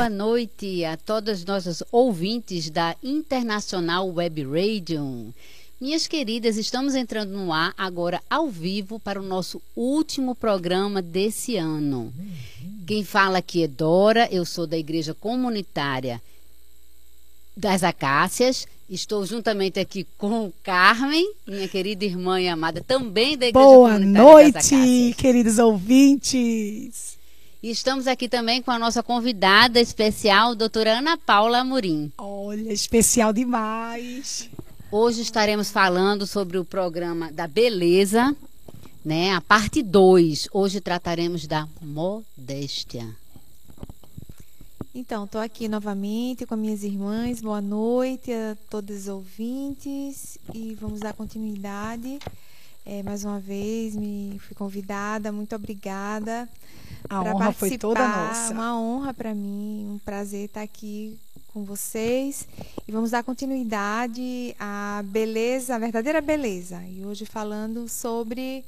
Boa noite a todas nossas ouvintes da Internacional Web Radio. Minhas queridas, estamos entrando no ar agora ao vivo para o nosso último programa desse ano. Quem fala aqui é Dora, eu sou da Igreja Comunitária das Acácias. Estou juntamente aqui com Carmen, minha querida irmã e amada, também da Igreja Boa Comunitária noite, das Acácias. queridos ouvintes. E estamos aqui também com a nossa convidada especial, doutora Ana Paula Amorim. Olha, especial demais. Hoje estaremos falando sobre o programa da beleza, né? A parte 2. Hoje trataremos da modéstia. Então, estou aqui novamente com minhas irmãs. Boa noite a todos os ouvintes e vamos dar continuidade. É, mais uma vez, me fui convidada. Muito obrigada. A honra foi toda participar. nossa. Uma honra para mim, um prazer estar aqui com vocês. E vamos dar continuidade à beleza, a verdadeira beleza. E hoje falando sobre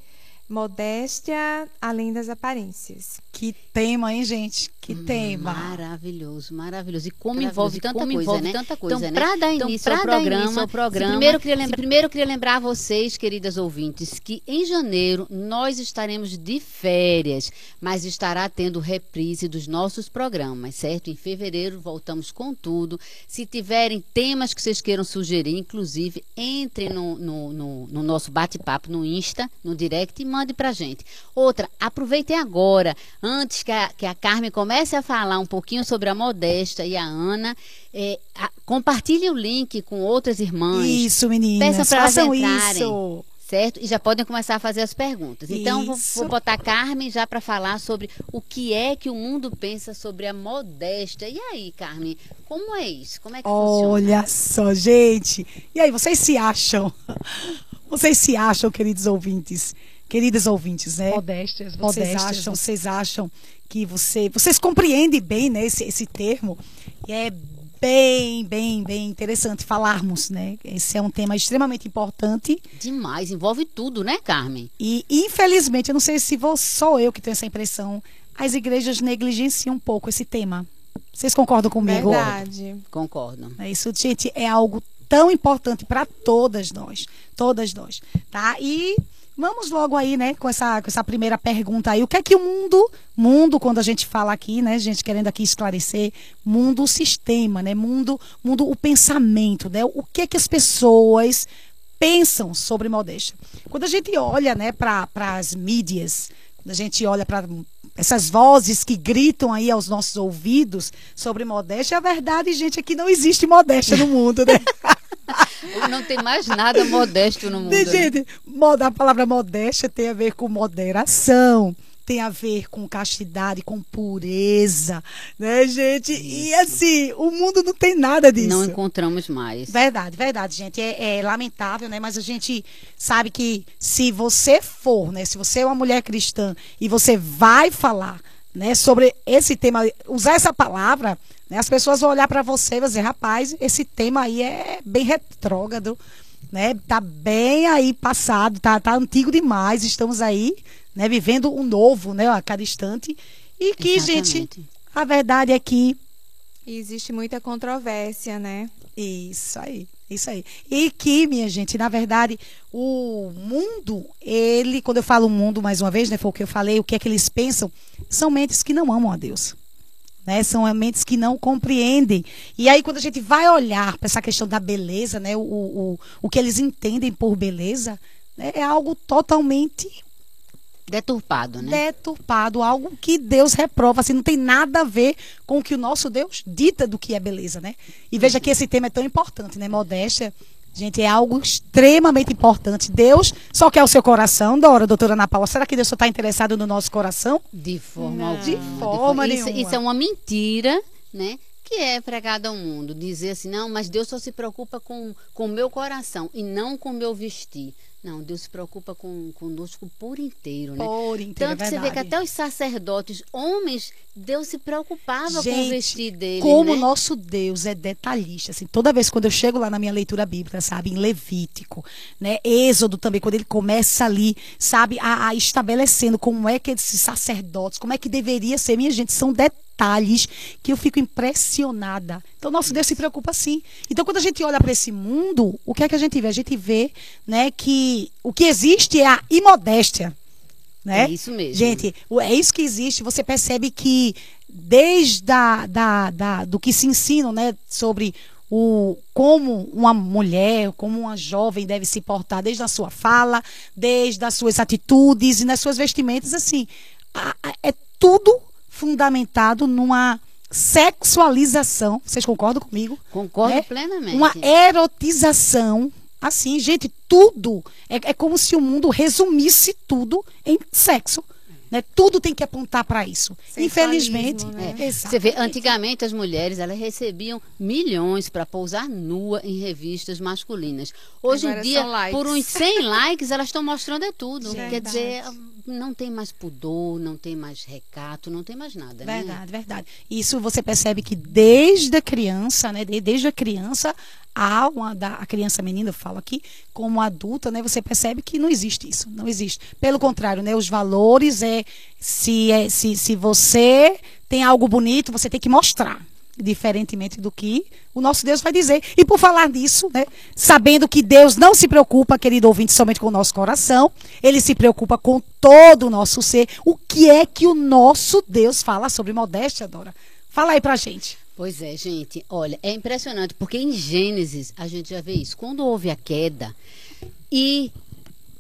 modéstia além das aparências. Que tema, hein, gente? Que tema. Maravilhoso, maravilhoso. E como Maravilhoso. envolve tanta como coisa, envolve né? tanta coisa, então, né? para dar Então, início ao dar programa, início ao programa, primeiro eu queria lembrar, primeiro eu queria lembrar a vocês, queridas ouvintes, que em janeiro nós estaremos de férias, mas estará tendo reprise dos nossos programas, certo? Em fevereiro voltamos com tudo. Se tiverem temas que vocês queiram sugerir, inclusive, entrem no, no, no- no nosso bate-papo no Insta, no direct e mande pra gente. Outra, aproveitem agora, antes que a, que a Carmen comece a falar um pouquinho sobre a Modesta e a Ana, é, a- compartilhem o link com outras irmãs. Isso, meninas. Peçam pra façam entrarem. isso. Certo? E já podem começar a fazer as perguntas. Então, vou, vou botar a Carmen já para falar sobre o que é que o mundo pensa sobre a modéstia. E aí, Carmen, como é isso? Como é que funciona? Olha só, gente. E aí, vocês se acham? Vocês se acham, queridos ouvintes? Queridas ouvintes, né? Modéstias, Vocês modéstias. acham, vocês acham que você, vocês compreendem bem, né, esse, esse termo? E é bem, bem, bem interessante falarmos, né? Esse é um tema extremamente importante Demais, envolve tudo, né, Carmen? e infelizmente, eu não sei se vou, sou eu que tenho essa impressão, as igrejas negligenciam um pouco esse tema. Vocês concordam comigo? Verdade. Concordo. É Isso, gente, é algo tão importante para todas nós, todas nós, tá? E vamos logo aí, né, com essa, com essa primeira pergunta aí. O que é que o mundo, mundo, quando a gente fala aqui, né, gente querendo aqui esclarecer, mundo, o sistema, né, mundo, mundo, o pensamento, né, o que é que as pessoas pensam sobre modéstia. Quando a gente olha, né, para as mídias, quando a gente olha para essas vozes que gritam aí aos nossos ouvidos sobre modéstia, a verdade, gente, é que não existe modéstia no mundo, né? Não tem mais nada modesto no mundo. Né? gente, moda- a palavra modéstia tem a ver com moderação, tem a ver com castidade, com pureza, né, gente? E assim, o mundo não tem nada disso. Não encontramos mais. Verdade, verdade, gente. É, é lamentável, né? Mas a gente sabe que se você for, né? Se você é uma mulher cristã e você vai falar, né? Sobre esse tema, usar essa palavra, né? As pessoas vão olhar para você e vão dizer, rapaz, esse tema aí é bem retrógrado, né? Tá bem aí passado, tá, tá antigo demais. Estamos aí, né? Vivendo um novo, né? A cada instante. E que, gente, Exatamente. a verdade é que E existe muita controvérsia, né? isso aí, isso aí. E que, minha gente, na verdade, o mundo, ele, quando eu falo mundo, mais uma vez, né, foi o que eu falei, o que é que eles pensam, são mentes que não amam a Deus. Né? São mentes que não compreendem. E aí, quando a gente vai olhar para essa questão da beleza, né, o, o, o que eles entendem por beleza, né, é algo totalmente Deturpado, né? deturpado, algo que Deus reprova, assim, não tem nada a ver com o que o nosso Deus dita do que é beleza, né? E veja que esse tema é tão importante, né? Modéstia, gente, é algo extremamente importante. Deus só quer o seu coração, Dora, doutora Ana Paula. Será que Deus só está interessado no nosso coração? De forma Não. alguma. De forma isso, nenhuma. isso é uma mentira, né? Que é pregada ao mundo. Dizer assim, não, mas Deus só se preocupa com o meu coração e não com o meu vestir. Não, Deus se preocupa com, conosco por inteiro, né? Por inteiro, Tanto é que você vê que até os sacerdotes, homens, Deus se preocupava com o Gente, vestir deles, Como né? o nosso Deus é detalhista, assim, toda vez quando eu chego lá na minha leitura bíblica, sabe, em Levítico, né, Êxodo também, quando ele começa ali, sabe, a, a estabelecendo como é que esses sacerdotes, como é que deveria ser, minha gente, são detalhes detalhes que eu fico impressionada. Então, nosso Deus se preocupa sim. Então, quando a gente olha para esse mundo, o que é que a gente vê? A gente vê né, que o que existe é a imodéstia. Né? É isso mesmo. Gente, é isso que existe. Você percebe que desde a, da, da, do que se ensina né, sobre o, como uma mulher, como uma jovem deve se portar, desde a sua fala, desde as suas atitudes e nas suas vestimentas, assim, a, a, é tudo fundamentado numa sexualização. Vocês concordam comigo? Concordo né? plenamente. Uma erotização. Assim, gente, tudo. É, é como se o mundo resumisse tudo em sexo. Né? Tudo tem que apontar para isso. Infelizmente. Né? É. Você vê, antigamente as mulheres elas recebiam milhões para pousar nua em revistas masculinas. Hoje Agora em dia, por uns 100 likes, elas estão mostrando é tudo. Verdade. Quer dizer, não tem mais pudor, não tem mais recato, não tem mais nada. Verdade, né? verdade. Isso você percebe que desde a criança, né? Desde a criança, a uma da a criança menina, eu falo aqui, como adulta, né, você percebe que não existe isso, não existe. Pelo contrário, né, os valores é se é se, se você tem algo bonito, você tem que mostrar, diferentemente do que o nosso Deus vai dizer. E por falar nisso, né, sabendo que Deus não se preocupa, querido ouvinte, somente com o nosso coração, ele se preocupa com todo o nosso ser. O que é que o nosso Deus fala sobre modéstia, Dora? Fala aí pra gente. Pois é, gente. Olha, é impressionante, porque em Gênesis a gente já vê isso. Quando houve a queda e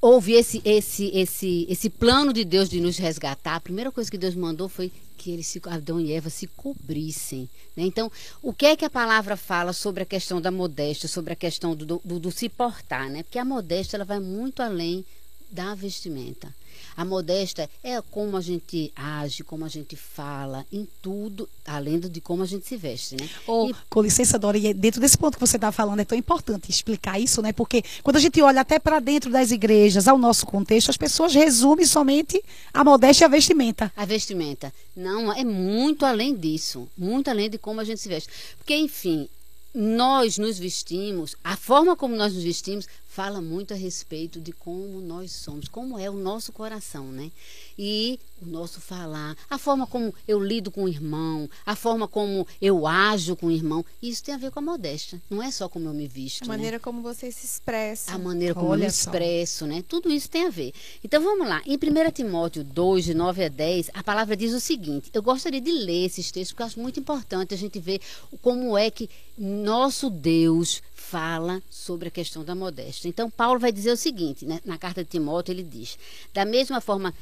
houve esse, esse, esse, esse plano de Deus de nos resgatar, a primeira coisa que Deus mandou foi que eles, se, Adão e Eva, se cobrissem. Né? Então, o que é que a palavra fala sobre a questão da modéstia, sobre a questão do, do, do se portar? Né? Porque a modéstia ela vai muito além da vestimenta. A modéstia é como a gente age, como a gente fala, em tudo, além de como a gente se veste, né? Oh, e... Com licença, Dora, e dentro desse ponto que você está falando, é tão importante explicar isso, né? Porque quando a gente olha até para dentro das igrejas, ao nosso contexto, as pessoas resumem somente a modéstia e a vestimenta. A vestimenta. Não, é muito além disso. Muito além de como a gente se veste. Porque, enfim, nós nos vestimos, a forma como nós nos vestimos fala muito a respeito de como nós somos, como é o nosso coração, né? E o nosso falar, a forma como eu lido com o irmão, a forma como eu ajo com o irmão, isso tem a ver com a modéstia. Não é só como eu me visto. A maneira né? como você se expressa. A maneira como Olha eu me expresso, né? Tudo isso tem a ver. Então vamos lá. Em 1 Timóteo 2, de 9 a 10, a palavra diz o seguinte: eu gostaria de ler esses textos, porque eu acho muito importante a gente ver como é que nosso Deus fala sobre a questão da modéstia. Então, Paulo vai dizer o seguinte, né? na carta de Timóteo, ele diz: da mesma forma.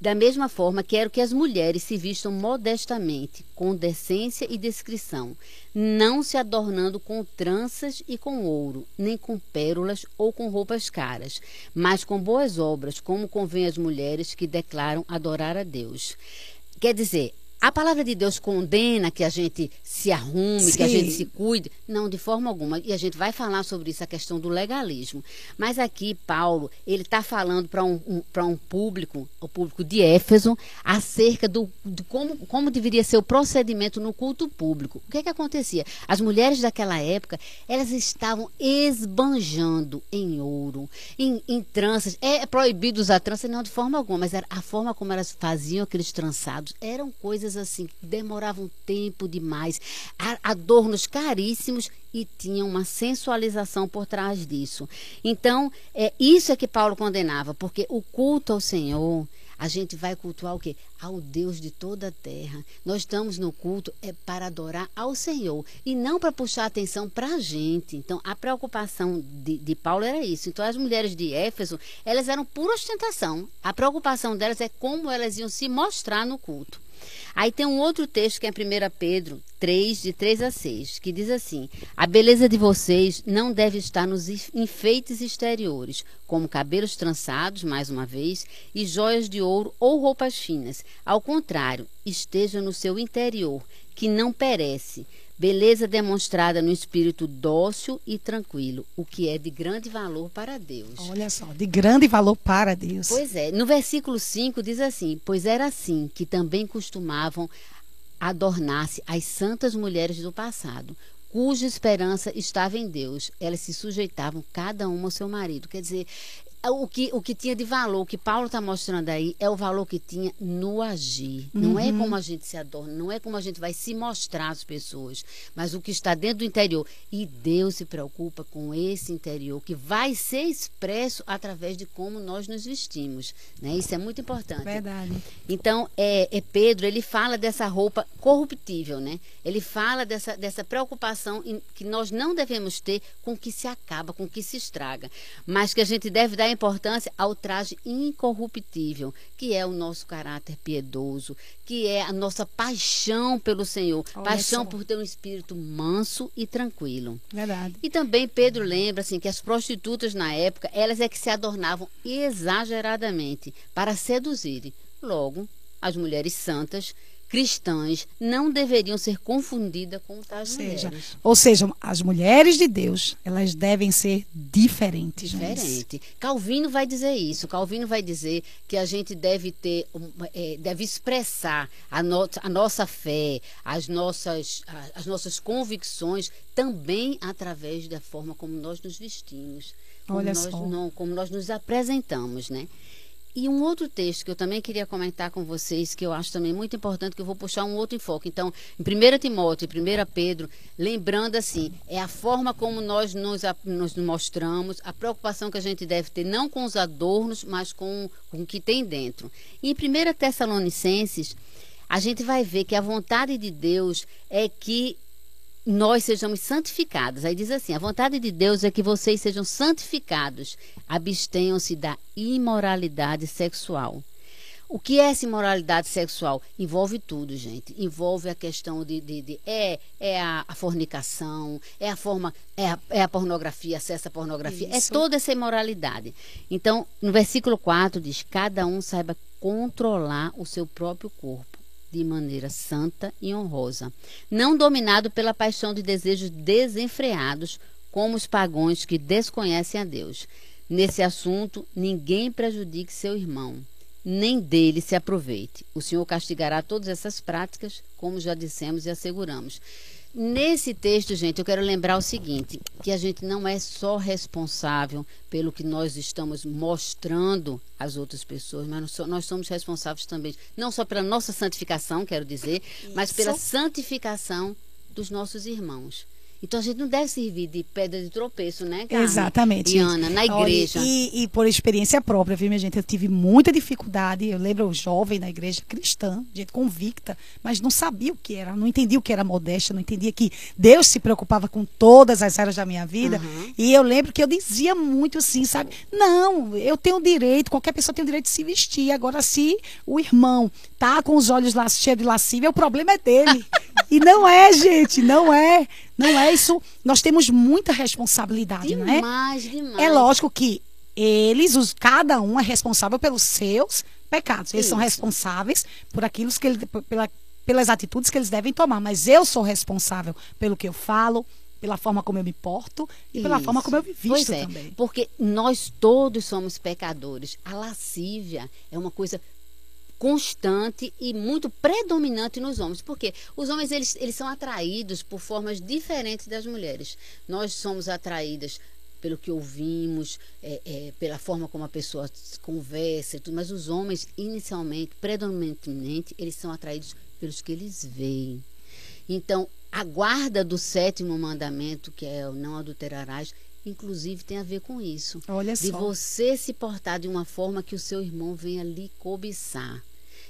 Da mesma forma, quero que as mulheres se vistam modestamente, com decência e discrição, não se adornando com tranças e com ouro, nem com pérolas ou com roupas caras, mas com boas obras, como convém às mulheres que declaram adorar a Deus. Quer dizer, a palavra de Deus condena que a gente se arrume, Sim. que a gente se cuide. Não, de forma alguma. E a gente vai falar sobre isso, a questão do legalismo. Mas aqui, Paulo, ele está falando para um, um, um público, o público de Éfeso, acerca do, de como, como deveria ser o procedimento no culto público. O que, é que acontecia? As mulheres daquela época, elas estavam esbanjando em ouro, em, em tranças. É proibido usar tranças, não de forma alguma, mas era a forma como elas faziam aqueles trançados eram coisas coisas assim demoravam tempo demais, adornos caríssimos e tinham uma sensualização por trás disso. Então, é isso é que Paulo condenava, porque o culto ao Senhor, a gente vai cultuar o quê? Ao Deus de toda a terra. Nós estamos no culto é para adorar ao Senhor e não para puxar atenção para a gente. Então, a preocupação de, de, Paulo era isso. Então, as mulheres de Éfeso, elas eram pura ostentação. A preocupação delas é como elas iam se mostrar no culto. Aí tem um outro texto que é 1 Pedro 3, de 3 a 6, que diz assim: A beleza de vocês não deve estar nos enfeites exteriores, como cabelos trançados, mais uma vez, e joias de ouro ou roupas finas. Ao contrário, esteja no seu interior, que não perece Beleza demonstrada no espírito dócil e tranquilo, o que é de grande valor para Deus. Olha só, de grande valor para Deus. Pois é, no versículo 5 diz assim: Pois era assim que também costumavam adornar-se as santas mulheres do passado, cuja esperança estava em Deus. Elas se sujeitavam cada uma ao seu marido. Quer dizer, o que, o que tinha de valor, o que Paulo está mostrando aí, é o valor que tinha no agir. Uhum. Não é uhum. como a gente se adorna, não é como a gente vai se mostrar às pessoas, mas o que está dentro do interior. E Deus se preocupa com esse interior, que vai ser expresso através de como nós nos vestimos. Né? Isso é muito importante. Verdade. Então, é, é Pedro, ele fala dessa roupa corruptível, né? Ele fala dessa, dessa preocupação em, que nós não devemos ter com o que se acaba, com o que se estraga, mas que a gente deve dar importância ao traje incorruptível, que é o nosso caráter piedoso, que é a nossa paixão pelo Senhor, Olha paixão só. por ter um espírito manso e tranquilo. Verdade. E também Pedro lembra assim que as prostitutas na época, elas é que se adornavam exageradamente para seduzirem. Logo, as mulheres santas cristãs não deveriam ser confundidas com tais seja, mulheres. Ou seja, as mulheres de Deus, elas devem ser diferentes. Diferente. Calvino vai dizer isso. Calvino vai dizer que a gente deve ter, é, deve expressar a, no, a nossa fé, as nossas, as nossas convicções também através da forma como nós nos vestimos. Como Olha nós, só. Não, como nós nos apresentamos, né? E um outro texto que eu também queria comentar com vocês, que eu acho também muito importante, que eu vou puxar um outro enfoque. Então, em 1 Timóteo e 1 Pedro, lembrando assim, é a forma como nós nos, nos mostramos, a preocupação que a gente deve ter, não com os adornos, mas com, com o que tem dentro. E em 1 Tessalonicenses, a gente vai ver que a vontade de Deus é que nós sejamos santificados. Aí diz assim: a vontade de Deus é que vocês sejam santificados, abstenham-se da imoralidade sexual. O que é essa imoralidade sexual? Envolve tudo, gente. Envolve a questão de. de, de é é a, a, fornicação, é a forma. É a, é a pornografia, acesso à pornografia. É Isso. É toda essa imoralidade. Então, no versículo 4 diz: cada um saiba controlar o seu próprio corpo de maneira santa e honrosa, não dominado pela paixão de desejos desenfreados, como os pagões que desconhecem a Deus. Nesse assunto, ninguém prejudique seu irmão, nem dele se aproveite. O Senhor castigará todas essas práticas, como já dissemos e asseguramos. Nesse texto, gente, eu quero lembrar o seguinte: que a gente não é só responsável pelo que nós estamos mostrando às outras pessoas, mas nós somos responsáveis também, não só pela nossa santificação, quero dizer, Isso. mas pela santificação dos nossos irmãos. Então a gente não deve servir de pedra de tropeço, né, Carmen? Exatamente. E Ana, na igreja. Olha, e, e, por experiência própria, viu, minha gente? Eu tive muita dificuldade. Eu lembro o jovem na igreja cristã, gente convicta, mas não sabia o que era, não entendia o que era modéstia, não entendia que Deus se preocupava com todas as áreas da minha vida. Uhum. E eu lembro que eu dizia muito assim, sabe? Não, eu tenho direito, qualquer pessoa tem o direito de se vestir. Agora, se o irmão tá com os olhos cheios de lascívia, o problema é dele. e não é, gente, não é. Não é isso. Nós temos muita responsabilidade, demais, não é? Demais. É lógico que eles, os, cada um é responsável pelos seus pecados. Eles isso. são responsáveis por aquilo que ele, pela, pelas atitudes que eles devem tomar. Mas eu sou responsável pelo que eu falo, pela forma como eu me porto e Isso. pela forma como eu me visto pois é, também. Porque nós todos somos pecadores. A lascívia é uma coisa constante e muito predominante nos homens. Porque os homens eles, eles são atraídos por formas diferentes das mulheres. Nós somos atraídas pelo que ouvimos, é, é, pela forma como a pessoa conversa, tudo, mas os homens, inicialmente, predominantemente, eles são atraídos pelos que eles veem. Então, a guarda do sétimo mandamento, que é o não adulterarás, inclusive tem a ver com isso. Olha de só. você se portar de uma forma que o seu irmão venha lhe cobiçar.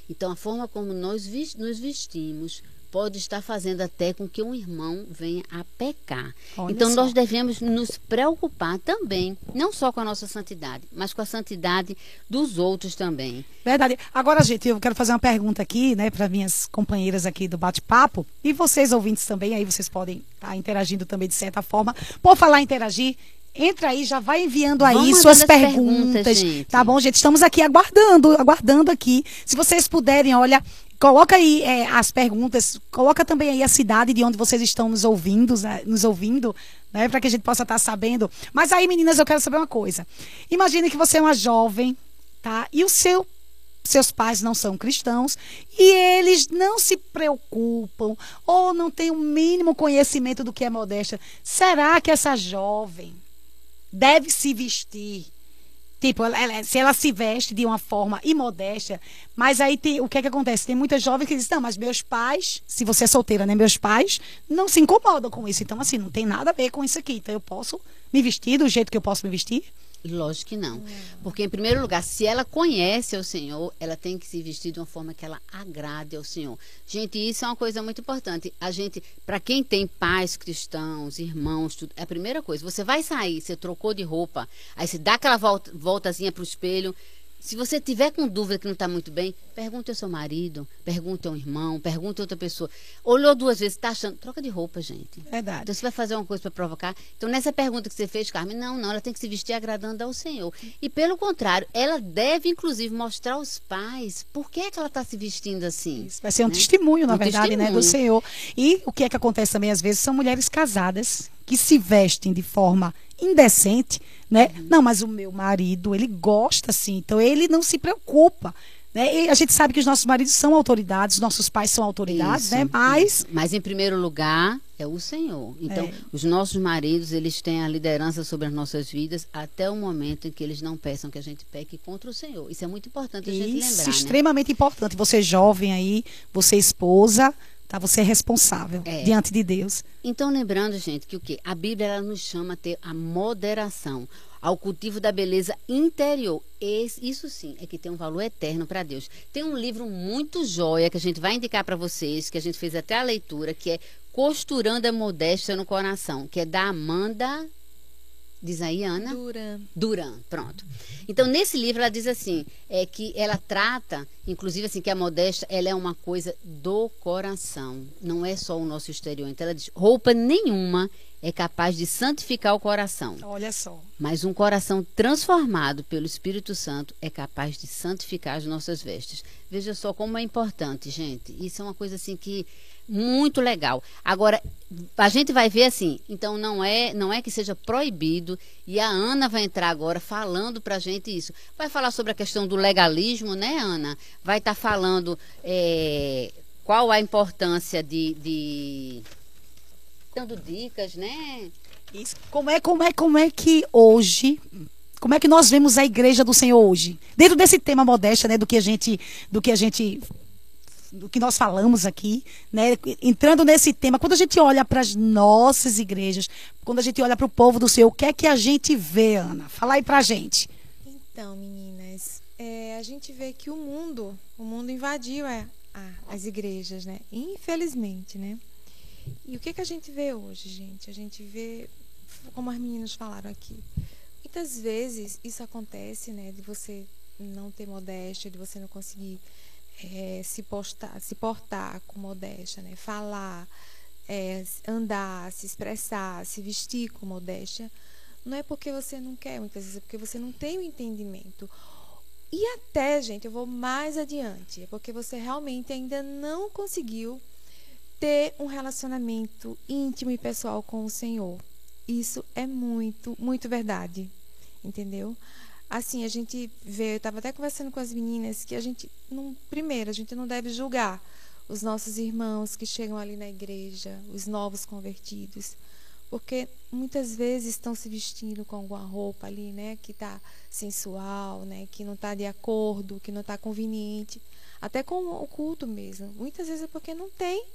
Então, a forma como nós nos vestimos pode estar fazendo até com que um irmão venha a pecar. Olha então, só. nós devemos nos preocupar também, não só com a nossa santidade, mas com a santidade dos outros também. Verdade. Agora, gente, eu quero fazer uma pergunta aqui, né, para minhas companheiras aqui do bate-papo e vocês ouvintes também, aí vocês podem estar tá interagindo também de certa forma. Por falar em interagir, Entra aí, já vai enviando aí Vamos suas perguntas. perguntas tá bom, gente? Estamos aqui aguardando, aguardando aqui. Se vocês puderem, olha, coloca aí é, as perguntas, coloca também aí a cidade de onde vocês estão nos ouvindo, né, nos ouvindo, né, para que a gente possa estar tá sabendo. Mas aí, meninas, eu quero saber uma coisa. Imagine que você é uma jovem, tá? E o seu seus pais não são cristãos e eles não se preocupam ou não têm o mínimo conhecimento do que é modéstia. Será que essa jovem deve se vestir Tipo, ela, se ela se veste de uma forma imodéstia, mas aí tem, o que é que acontece? Tem muitas jovens que dizem, não, mas meus pais, se você é solteira, né? Meus pais não se incomodam com isso. Então, assim, não tem nada a ver com isso aqui. Então, eu posso me vestir do jeito que eu posso me vestir? Lógico que não. Porque, em primeiro lugar, se ela conhece o Senhor, ela tem que se vestir de uma forma que ela agrade ao Senhor. Gente, isso é uma coisa muito importante. A gente, para quem tem pais cristãos, irmãos, tudo, é a primeira coisa. Você vai sair, você trocou de roupa, aí você dá aquela volta, voltazinha para o espelho, se você tiver com dúvida que não está muito bem, pergunte ao seu marido, pergunte ao irmão, pergunte a outra pessoa. Olhou duas vezes, está achando. Troca de roupa, gente. Verdade. Então você vai fazer uma coisa para provocar. Então, nessa pergunta que você fez, Carmen, não, não, ela tem que se vestir agradando ao Senhor. E pelo contrário, ela deve, inclusive, mostrar aos pais por que, é que ela está se vestindo assim. Isso vai ser um né? testemunho, na um verdade, testemunho. né, do Senhor. E o que é que acontece também, às vezes, são mulheres casadas que se vestem de forma indecente, né? Uhum. Não, mas o meu marido, ele gosta assim, então ele não se preocupa. Né? E a gente sabe que os nossos maridos são autoridades, nossos pais são autoridades, né? Isso, né? Mas. Mas em primeiro lugar é o Senhor. Então, é. os nossos maridos, eles têm a liderança sobre as nossas vidas até o momento em que eles não peçam que a gente peque contra o Senhor. Isso é muito importante a gente Isso, lembrar. Isso, né? extremamente né? importante. Você jovem aí, você esposa, Tá? Você é responsável é. diante de Deus. Então, lembrando, gente, que o quê? A Bíblia ela nos chama a ter a moderação, ao cultivo da beleza interior. Esse, isso sim é que tem um valor eterno para Deus. Tem um livro muito joia que a gente vai indicar para vocês, que a gente fez até a leitura, que é Costurando a Modéstia no Coração, que é da Amanda Diz aí, Ana? Duran. Duran, pronto. Então, nesse livro, ela diz assim, é que ela trata, inclusive assim, que a modéstia, ela é uma coisa do coração, não é só o nosso exterior. Então, ela diz, roupa nenhuma é capaz de santificar o coração. Olha só. Mas um coração transformado pelo Espírito Santo é capaz de santificar as nossas vestes. Veja só como é importante, gente. Isso é uma coisa assim que muito legal. Agora, a gente vai ver assim, então não é, não é que seja proibido, e a Ana vai entrar agora falando para a gente isso. Vai falar sobre a questão do legalismo, né, Ana? Vai estar tá falando é, qual a importância de, de. dando dicas, né? Isso. Como é, como é, como é que hoje como é que nós vemos a igreja do Senhor hoje? Dentro desse tema modéstia, né, do que a gente, do que a gente do que nós falamos aqui, né? Entrando nesse tema, quando a gente olha para as nossas igrejas, quando a gente olha para o povo do Senhor, o que é que a gente vê, Ana? Fala aí para a gente. Então, meninas, é, a gente vê que o mundo, o mundo invadiu é, a, as igrejas, né? Infelizmente, né? E o que, que a gente vê hoje, gente? A gente vê, como as meninas falaram aqui, muitas vezes isso acontece, né? De você não ter modéstia, de você não conseguir é, se, postar, se portar com modéstia, né? falar, é, andar, se expressar, se vestir com modéstia, não é porque você não quer, muitas vezes é porque você não tem o entendimento. E até, gente, eu vou mais adiante, é porque você realmente ainda não conseguiu ter um relacionamento íntimo e pessoal com o Senhor. Isso é muito, muito verdade. Entendeu? Assim, a gente vê, eu estava até conversando com as meninas, que a gente, não, primeiro, a gente não deve julgar os nossos irmãos que chegam ali na igreja, os novos convertidos, porque muitas vezes estão se vestindo com alguma roupa ali, né, que está sensual, né, que não está de acordo, que não está conveniente, até com o culto mesmo. Muitas vezes é porque não tem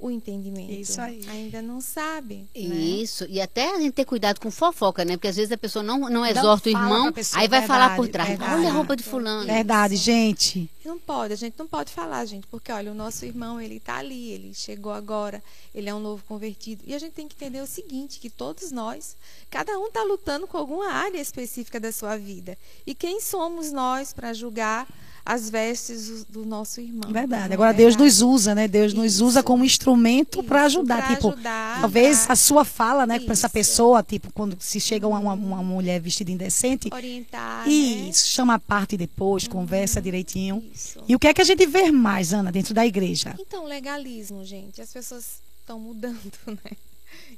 o entendimento. Isso aí. Ainda não sabe. Né? Isso. Né? E até a gente ter cuidado com fofoca, né? Porque às vezes a pessoa não, não exorta não o irmão, pessoa, aí vai verdade, falar por trás. Verdade. Olha a roupa de fulano. Verdade, gente. Não pode, a gente não pode falar, gente, porque olha, o nosso irmão, ele está ali, ele chegou agora, ele é um novo convertido. E a gente tem que entender o seguinte, que todos nós, cada um está lutando com alguma área específica da sua vida. E quem somos nós para julgar as vestes do nosso irmão. Verdade. Agora Deus nos usa, né? Deus Isso. nos usa como instrumento para ajudar. Pra tipo, ajudar, talvez pra... a sua fala, né, para essa pessoa, tipo, quando se chega uma, uma mulher vestida indecente. Orientar. Isso, né? chama a parte depois, uhum. conversa direitinho. Isso. E o que é que a gente vê mais, Ana, dentro da igreja? Então, legalismo, gente. As pessoas estão mudando, né?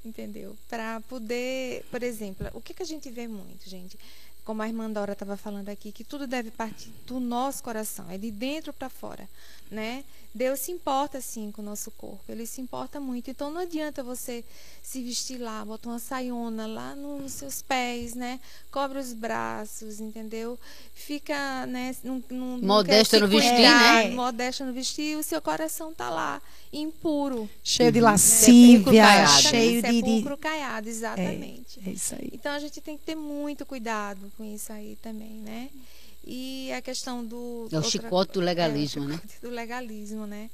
Entendeu? Para poder, por exemplo, o que, que a gente vê muito, gente? Como a irmã Dora estava falando aqui, que tudo deve partir do nosso coração, é de dentro para fora, né? Deus se importa sim com o nosso corpo, ele se importa muito. Então não adianta você se vestir lá, botar uma saiona lá nos seus pés, né? Cobre os braços, entendeu? Fica, né, num, num, modesta no vestir, né? Modesta no vestir, e o seu coração tá lá impuro, cheio de uhum. lascívia, né? cheio de sepulcro caiado, exatamente. É, é isso aí. Então a gente tem que ter muito cuidado com isso aí também, né? E a questão do. É o outra, chicote do legalismo, é, né? Do legalismo, né?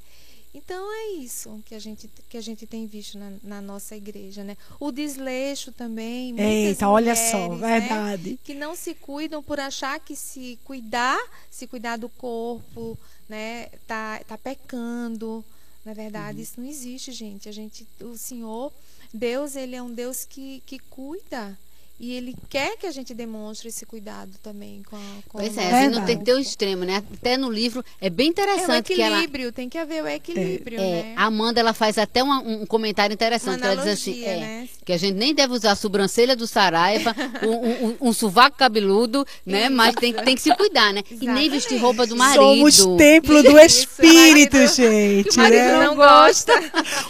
Então é isso que a gente, que a gente tem visto na, na nossa igreja, né? O desleixo também. Eita, olha só, né? verdade. Né? Que não se cuidam por achar que se cuidar, se cuidar do corpo, né? Tá, tá pecando. Na verdade, uhum. isso não existe, gente. A gente, o Senhor, Deus, ele é um Deus que, que cuida e ele quer que a gente demonstre esse cuidado também com a com Pois é, a gente não tem que ter o um extremo, né? Até no livro é bem interessante é que ela tem que haver o equilíbrio, é, né? A Amanda ela faz até um, um comentário interessante, ela diz assim, é, né? que a gente nem deve usar a sobrancelha do Saraiva, um, um, um, sovaco cabeludo, né? Isso. Mas tem, tem que se cuidar, né? Exatamente. E nem vestir roupa do marido. Somos templo do Espírito, Isso, gente. o marido né? não gosta.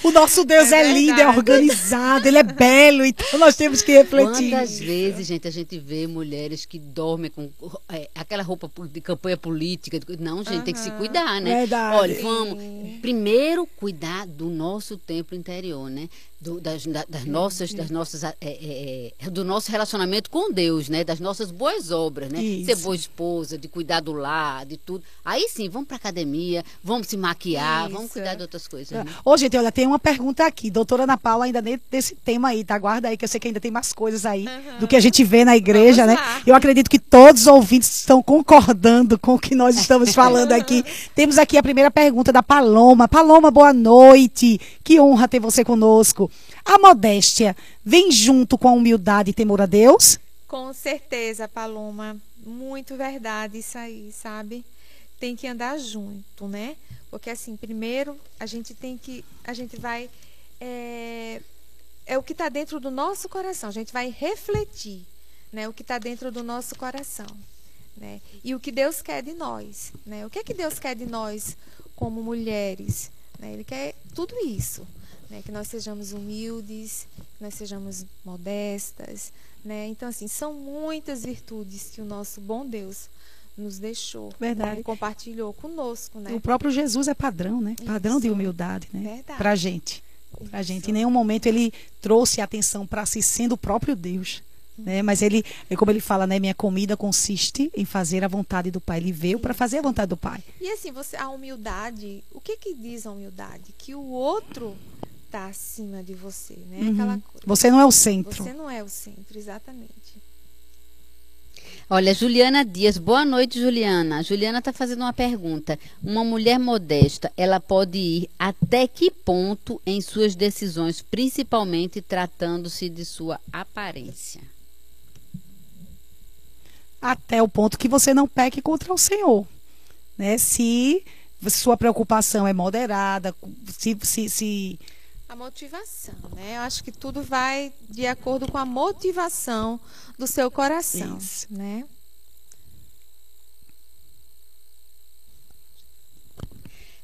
o nosso Deus é, é lindo, é organizado, ele é belo, então nós temos que refletir. Quantas às vezes, gente, a gente vê mulheres que dormem com é, aquela roupa de campanha política. Não, gente, uhum. tem que se cuidar, né? Verdade. Olha, vamos primeiro cuidar do nosso templo interior, né? Do, das, das, nossas, das nossas, é, é, é, do nosso relacionamento com Deus, né? Das nossas boas obras, né? Isso. Ser boa esposa, de cuidar do lar, de tudo. Aí sim, vamos para academia, vamos se maquiar, Isso. vamos cuidar de outras coisas. Né? Ô, gente, olha, tem uma pergunta aqui, doutora Ana Paula, ainda desse tema aí, tá? Guarda aí, que eu sei que ainda tem mais coisas aí uhum. do que a gente vê na igreja, vamos né? Lá. Eu acredito que todos os ouvintes estão concordando com o que nós estamos falando aqui. Temos aqui a primeira pergunta da Paloma. Paloma, boa noite. Que honra ter você conosco. A modéstia vem junto com a humildade e temor a Deus? Com certeza, Paloma. Muito verdade isso aí, sabe? Tem que andar junto, né? Porque assim, primeiro a gente tem que, a gente vai é, é o que está dentro do nosso coração. A gente vai refletir, né? O que está dentro do nosso coração, né? E o que Deus quer de nós, né? O que é que Deus quer de nós como mulheres? Né? Ele quer tudo isso, né? que nós sejamos humildes, que nós sejamos modestas, né? Então assim, são muitas virtudes que o nosso bom Deus nos deixou, Verdade. compartilhou conosco, né? O próprio Jesus é padrão, né? Padrão Isso. de humildade, né? Verdade. Pra gente. Pra Isso. gente. Em nenhum momento ele trouxe atenção para si sendo o próprio Deus. Né? Mas ele, é como ele fala, né? Minha comida consiste em fazer a vontade do Pai. Ele veio para fazer a vontade do Pai. E assim, você, a humildade, o que que diz a humildade? Que o outro está acima de você, né? Uhum. Aquela coisa. Você não é o centro. Você não é o centro, exatamente. Olha, Juliana Dias, boa noite, Juliana. Juliana está fazendo uma pergunta. Uma mulher modesta, ela pode ir até que ponto em suas decisões, principalmente tratando-se de sua aparência? Até o ponto que você não peque contra o Senhor. Né? Se sua preocupação é moderada, se, se, se a motivação, né? Eu acho que tudo vai de acordo com a motivação do seu coração, Isso. né?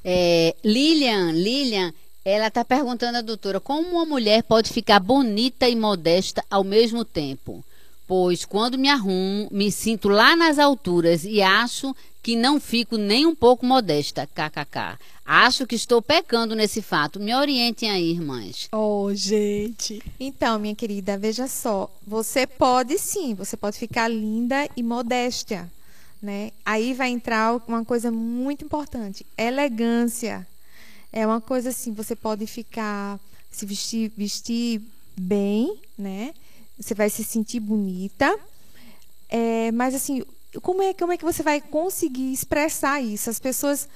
É, Lilian, Lilian, ela está perguntando à doutora como uma mulher pode ficar bonita e modesta ao mesmo tempo. Pois quando me arrumo, me sinto lá nas alturas e acho que não fico nem um pouco modesta. KKK. Acho que estou pecando nesse fato. Me orientem aí, irmãs. Oh, gente. Então, minha querida, veja só. Você pode sim, você pode ficar linda e modéstia. Né? Aí vai entrar uma coisa muito importante: elegância. É uma coisa assim, você pode ficar, se vestir, vestir bem, né? Você vai se sentir bonita. É, mas assim, como é, como é que você vai conseguir expressar isso? As pessoas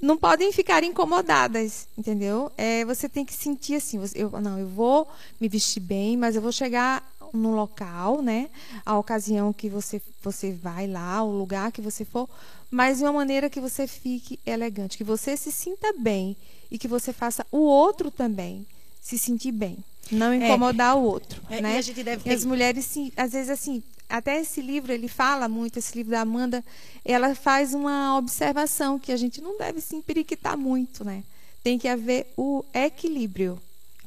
não podem ficar incomodadas, entendeu? É, você tem que sentir assim, eu, não, eu vou me vestir bem, mas eu vou chegar no local, né? A ocasião que você você vai lá, o lugar que você for, mas de uma maneira que você fique elegante, que você se sinta bem e que você faça o outro também se sentir bem. Não incomodar é. o outro, é, né? E. E as mulheres, sim, às vezes assim, até esse livro, ele fala muito, esse livro da Amanda, ela faz uma observação que a gente não deve se empiriquitar muito, né? Tem que haver o equilíbrio.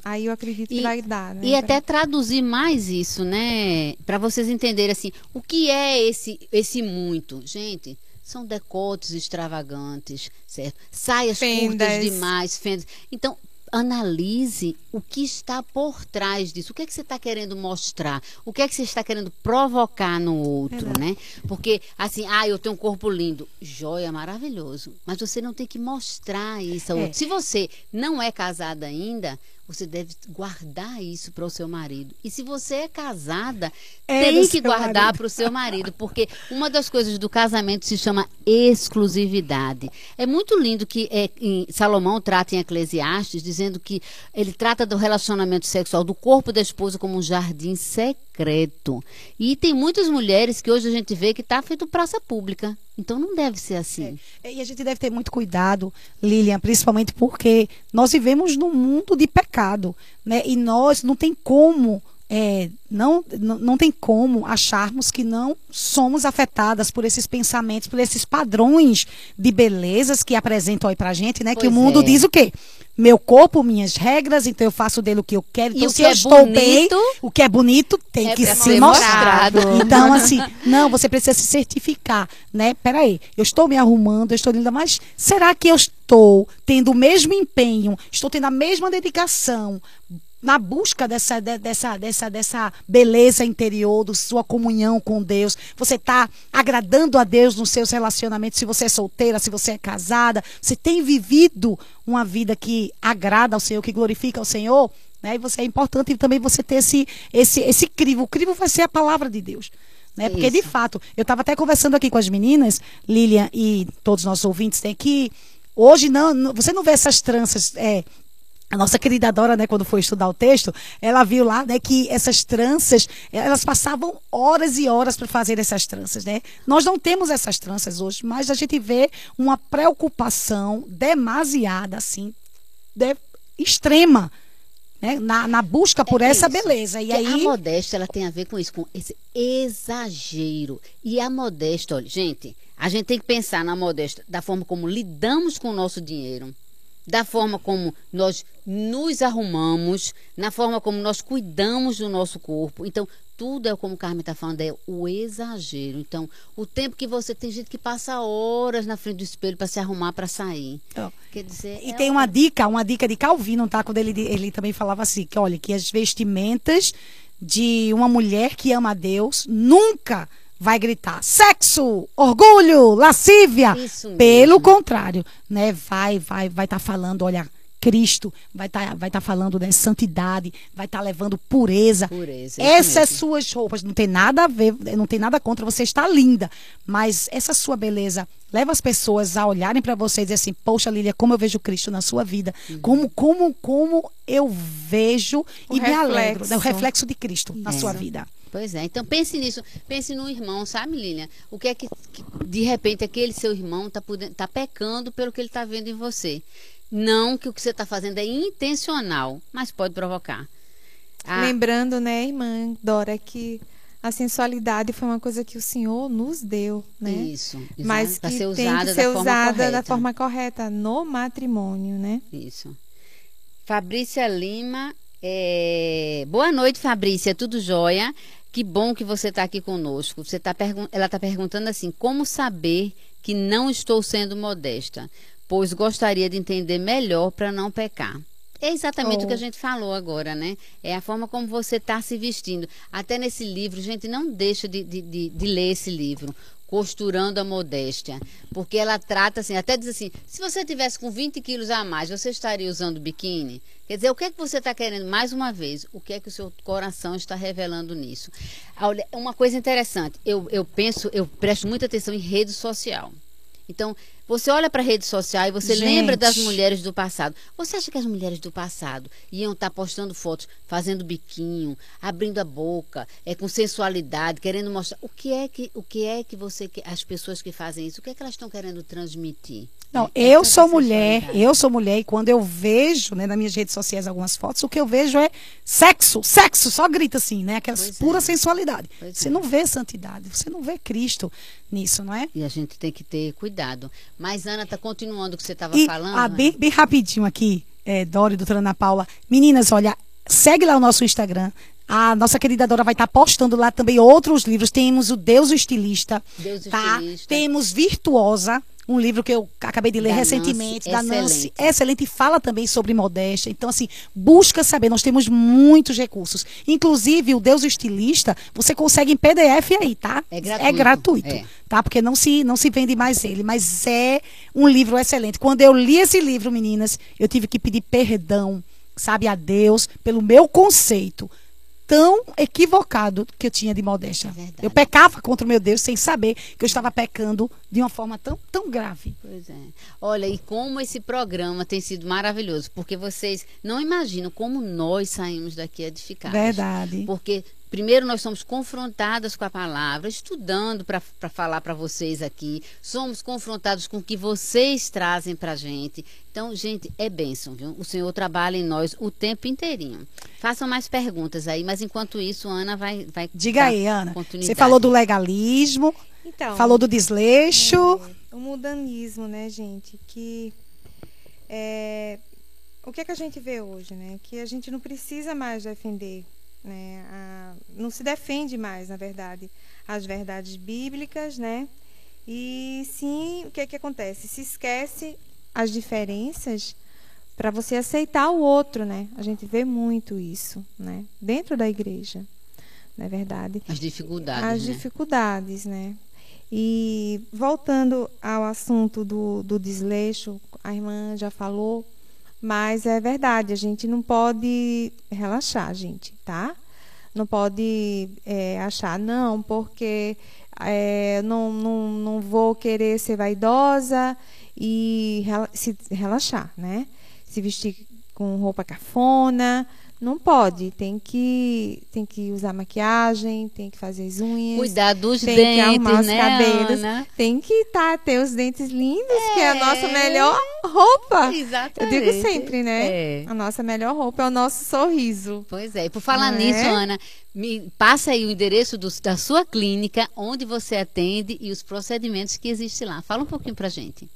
Aí eu acredito que e, vai dar. Né? E até traduzir mais isso, né? Para vocês entenderem assim, o que é esse esse muito, gente? São decotes extravagantes, certo? Saias fendas. curtas demais, fendas. Então, analise o que está por trás disso. O que é que você está querendo mostrar? O que é que você está querendo provocar no outro, é né? Porque, assim, ah, eu tenho um corpo lindo. Joia, maravilhoso. Mas você não tem que mostrar isso ao é. outro. Se você não é casada ainda, você deve guardar isso para o seu marido. E se você é casada, é tem que guardar para o seu marido, porque uma das coisas do casamento se chama exclusividade. É muito lindo que é, Salomão trata em Eclesiastes, dizendo que ele trata do relacionamento sexual do corpo da esposa como um jardim secreto. E tem muitas mulheres que hoje a gente vê que está feito praça pública. Então não deve ser assim. É. E a gente deve ter muito cuidado, Lilian, principalmente porque nós vivemos num mundo de pecado, né? E nós não tem como é, não, não, não tem como acharmos que não somos afetadas por esses pensamentos, por esses padrões de belezas que apresentam aí pra gente, né? Pois que o mundo é. diz o quê? Meu corpo, minhas regras, então eu faço dele o que eu quero. Então, se eu é estou bonito, bem, o que é bonito tem é que ser mostrado. mostrado. Então, assim, não, você precisa se certificar, né? Peraí, eu estou me arrumando, eu estou linda, mas será que eu estou tendo o mesmo empenho, estou tendo a mesma dedicação na busca dessa, dessa, dessa, dessa beleza interior, da sua comunhão com Deus. Você está agradando a Deus nos seus relacionamentos, se você é solteira, se você é casada. Você tem vivido uma vida que agrada ao Senhor, que glorifica ao Senhor. Né? E você é importante também você ter esse, esse, esse crivo. O crivo vai ser a palavra de Deus. Né? Porque, Isso. de fato, eu estava até conversando aqui com as meninas, Lilian e todos os nossos ouvintes, tem que hoje não, você não vê essas tranças é, a nossa querida Dora, né, quando foi estudar o texto, ela viu lá, né, que essas tranças, elas passavam horas e horas para fazer essas tranças, né? Nós não temos essas tranças hoje, mas a gente vê uma preocupação demasiada, assim, de, extrema, né, na, na busca por é essa isso. beleza. E aí... A modéstia, ela tem a ver com isso, com esse exagero. E a modéstia, olha, gente, a gente tem que pensar na modéstia da forma como lidamos com o nosso dinheiro da forma como nós nos arrumamos, na forma como nós cuidamos do nosso corpo. Então, tudo é como o Carmen está falando, é o exagero. Então, o tempo que você tem gente que passa horas na frente do espelho para se arrumar para sair. Oh. Quer dizer, e é tem uma dica, uma dica de Calvino, tá? Quando ele, ele também falava assim, que olha, que as vestimentas de uma mulher que ama a Deus nunca vai gritar sexo, orgulho, lascívia. Pelo contrário, né? Vai, vai, vai estar tá falando, olha, Cristo, vai estar tá, vai tá falando né, santidade, vai estar tá levando pureza. pureza Essas suas roupas, não tem nada a ver, não tem nada contra, você está linda, mas essa sua beleza leva as pessoas a olharem para você e dizer assim, poxa, Lília, como eu vejo Cristo na sua vida, uhum. como, como, como eu vejo o e reflexo. me alegro, né, o reflexo de Cristo na sua vida. Pois é, então pense nisso, pense no irmão, sabe, Lilian? O que é que, que de repente aquele seu irmão está tá pecando pelo que ele está vendo em você. Não que o que você está fazendo é intencional, mas pode provocar. Ah, Lembrando, né, irmã Dora, que a sensualidade foi uma coisa que o Senhor nos deu, né? Isso. Mas que ser tem que ser da usada da forma correta no matrimônio, né? Isso. Fabrícia Lima, é... boa noite, Fabrícia, tudo jóia? Que bom que você está aqui conosco. Você tá ela está perguntando assim: como saber que não estou sendo modesta? Pois gostaria de entender melhor para não pecar. É exatamente oh. o que a oh. gente falou agora, né? É a forma como você está se vestindo. Até nesse livro, gente, não deixa de, de, de, de ler esse livro. Costurando a Modéstia. Porque ela trata assim, até diz assim: se você tivesse com 20 quilos a mais, você estaria usando biquíni? Quer dizer, o que é que você está querendo? Mais uma vez, o que é que o seu coração está revelando nisso? Olha, uma coisa interessante, eu, eu penso, eu presto muita atenção em rede social. Então, Você olha para a rede social e você Gente. lembra das mulheres do passado. Você acha que as mulheres do passado iam estar postando fotos, fazendo biquinho, abrindo a boca, é, com sensualidade, querendo mostrar o que é que o que é que você as pessoas que fazem isso, o que é que elas estão querendo transmitir? Não, É, é eu sou mulher, eu sou mulher e quando eu vejo, né, nas minhas redes sociais algumas fotos, o que eu vejo é sexo, sexo, só grita assim, né, aquela Pois pura é. sensualidade. Pois você é. não vê santidade, você não vê Cristo nisso, não é? E a gente tem que ter cuidado. Mas Ana tá continuando o que você estava falando. ah, bem, bem rapidinho aqui, é, Dora e doutora Ana Paula. Meninas, olha, segue lá o nosso Instagram. A nossa querida Dora vai estar postando lá também outros livros. Temos o Deus Estilista. Deus tá? Estilista. Temos Virtuosa, um livro que eu acabei de ler Da recentemente, Nancy, da Nancy. excelente. Excelente. E fala também sobre modéstia. Então, assim, busca saber. Nós temos muitos recursos. Inclusive, o Deus Estilista, você consegue em PDF aí, tá? É gratuito, É gratuito é. tá? Porque não se, não se vende mais ele, mas é um livro excelente. Quando eu li esse livro, meninas, eu tive que pedir perdão, sabe, a Deus pelo meu conceito tão equivocado que eu tinha de modéstia. É verdade. eu pecava contra o meu Deus sem saber que eu estava pecando de uma forma tão, tão grave. Pois é. Olha, e como esse programa tem sido maravilhoso, porque vocês não imaginam como nós saímos daqui edificados. Verdade. Porque primeiro nós somos confrontadas com a palavra, estudando para falar para vocês aqui, somos confrontados com o que vocês trazem para gente. Então, gente, é bênção, viu? O Senhor trabalha em nós o tempo inteirinho. Façam mais perguntas aí, mas enquanto isso, Ana vai, vai Diga aí, Ana. Você falou do legalismo, Então, falou do desleixo. É, o mudanismo, né, gente? Que é, o que é que a gente vê hoje, né? Que a gente não precisa mais defender, né? a- não se defende mais, na verdade, as verdades bíblicas, né? E sim, o que é que acontece? Se esquece as diferenças para você aceitar o outro, né? A gente vê muito isso, né? Dentro da igreja, não é verdade? As dificuldades, as né? dificuldades, né? E voltando ao assunto do, do desleixo, a irmã já falou, mas é verdade, a gente não pode relaxar, gente, tá? Não pode é, achar, não, porque é, não, não, não vou querer ser vaidosa e se relaxar, né? Se vestir com roupa cafona, não pode. Tem que, tem que usar maquiagem, tem que fazer as unhas. Cuidar dos tem que dentes, arrumar os né, cabelos. Ana? Tem que tá, ter os dentes lindos, que é a nossa melhor roupa. Eu Exatamente. digo sempre, né? É. A nossa melhor roupa é o nosso sorriso. Pois é, e por falar Não nisso, é? Ana, me passa aí o endereço do- da sua clínica, onde você atende e os procedimentos que existem lá. Fala um pouquinho pra gente.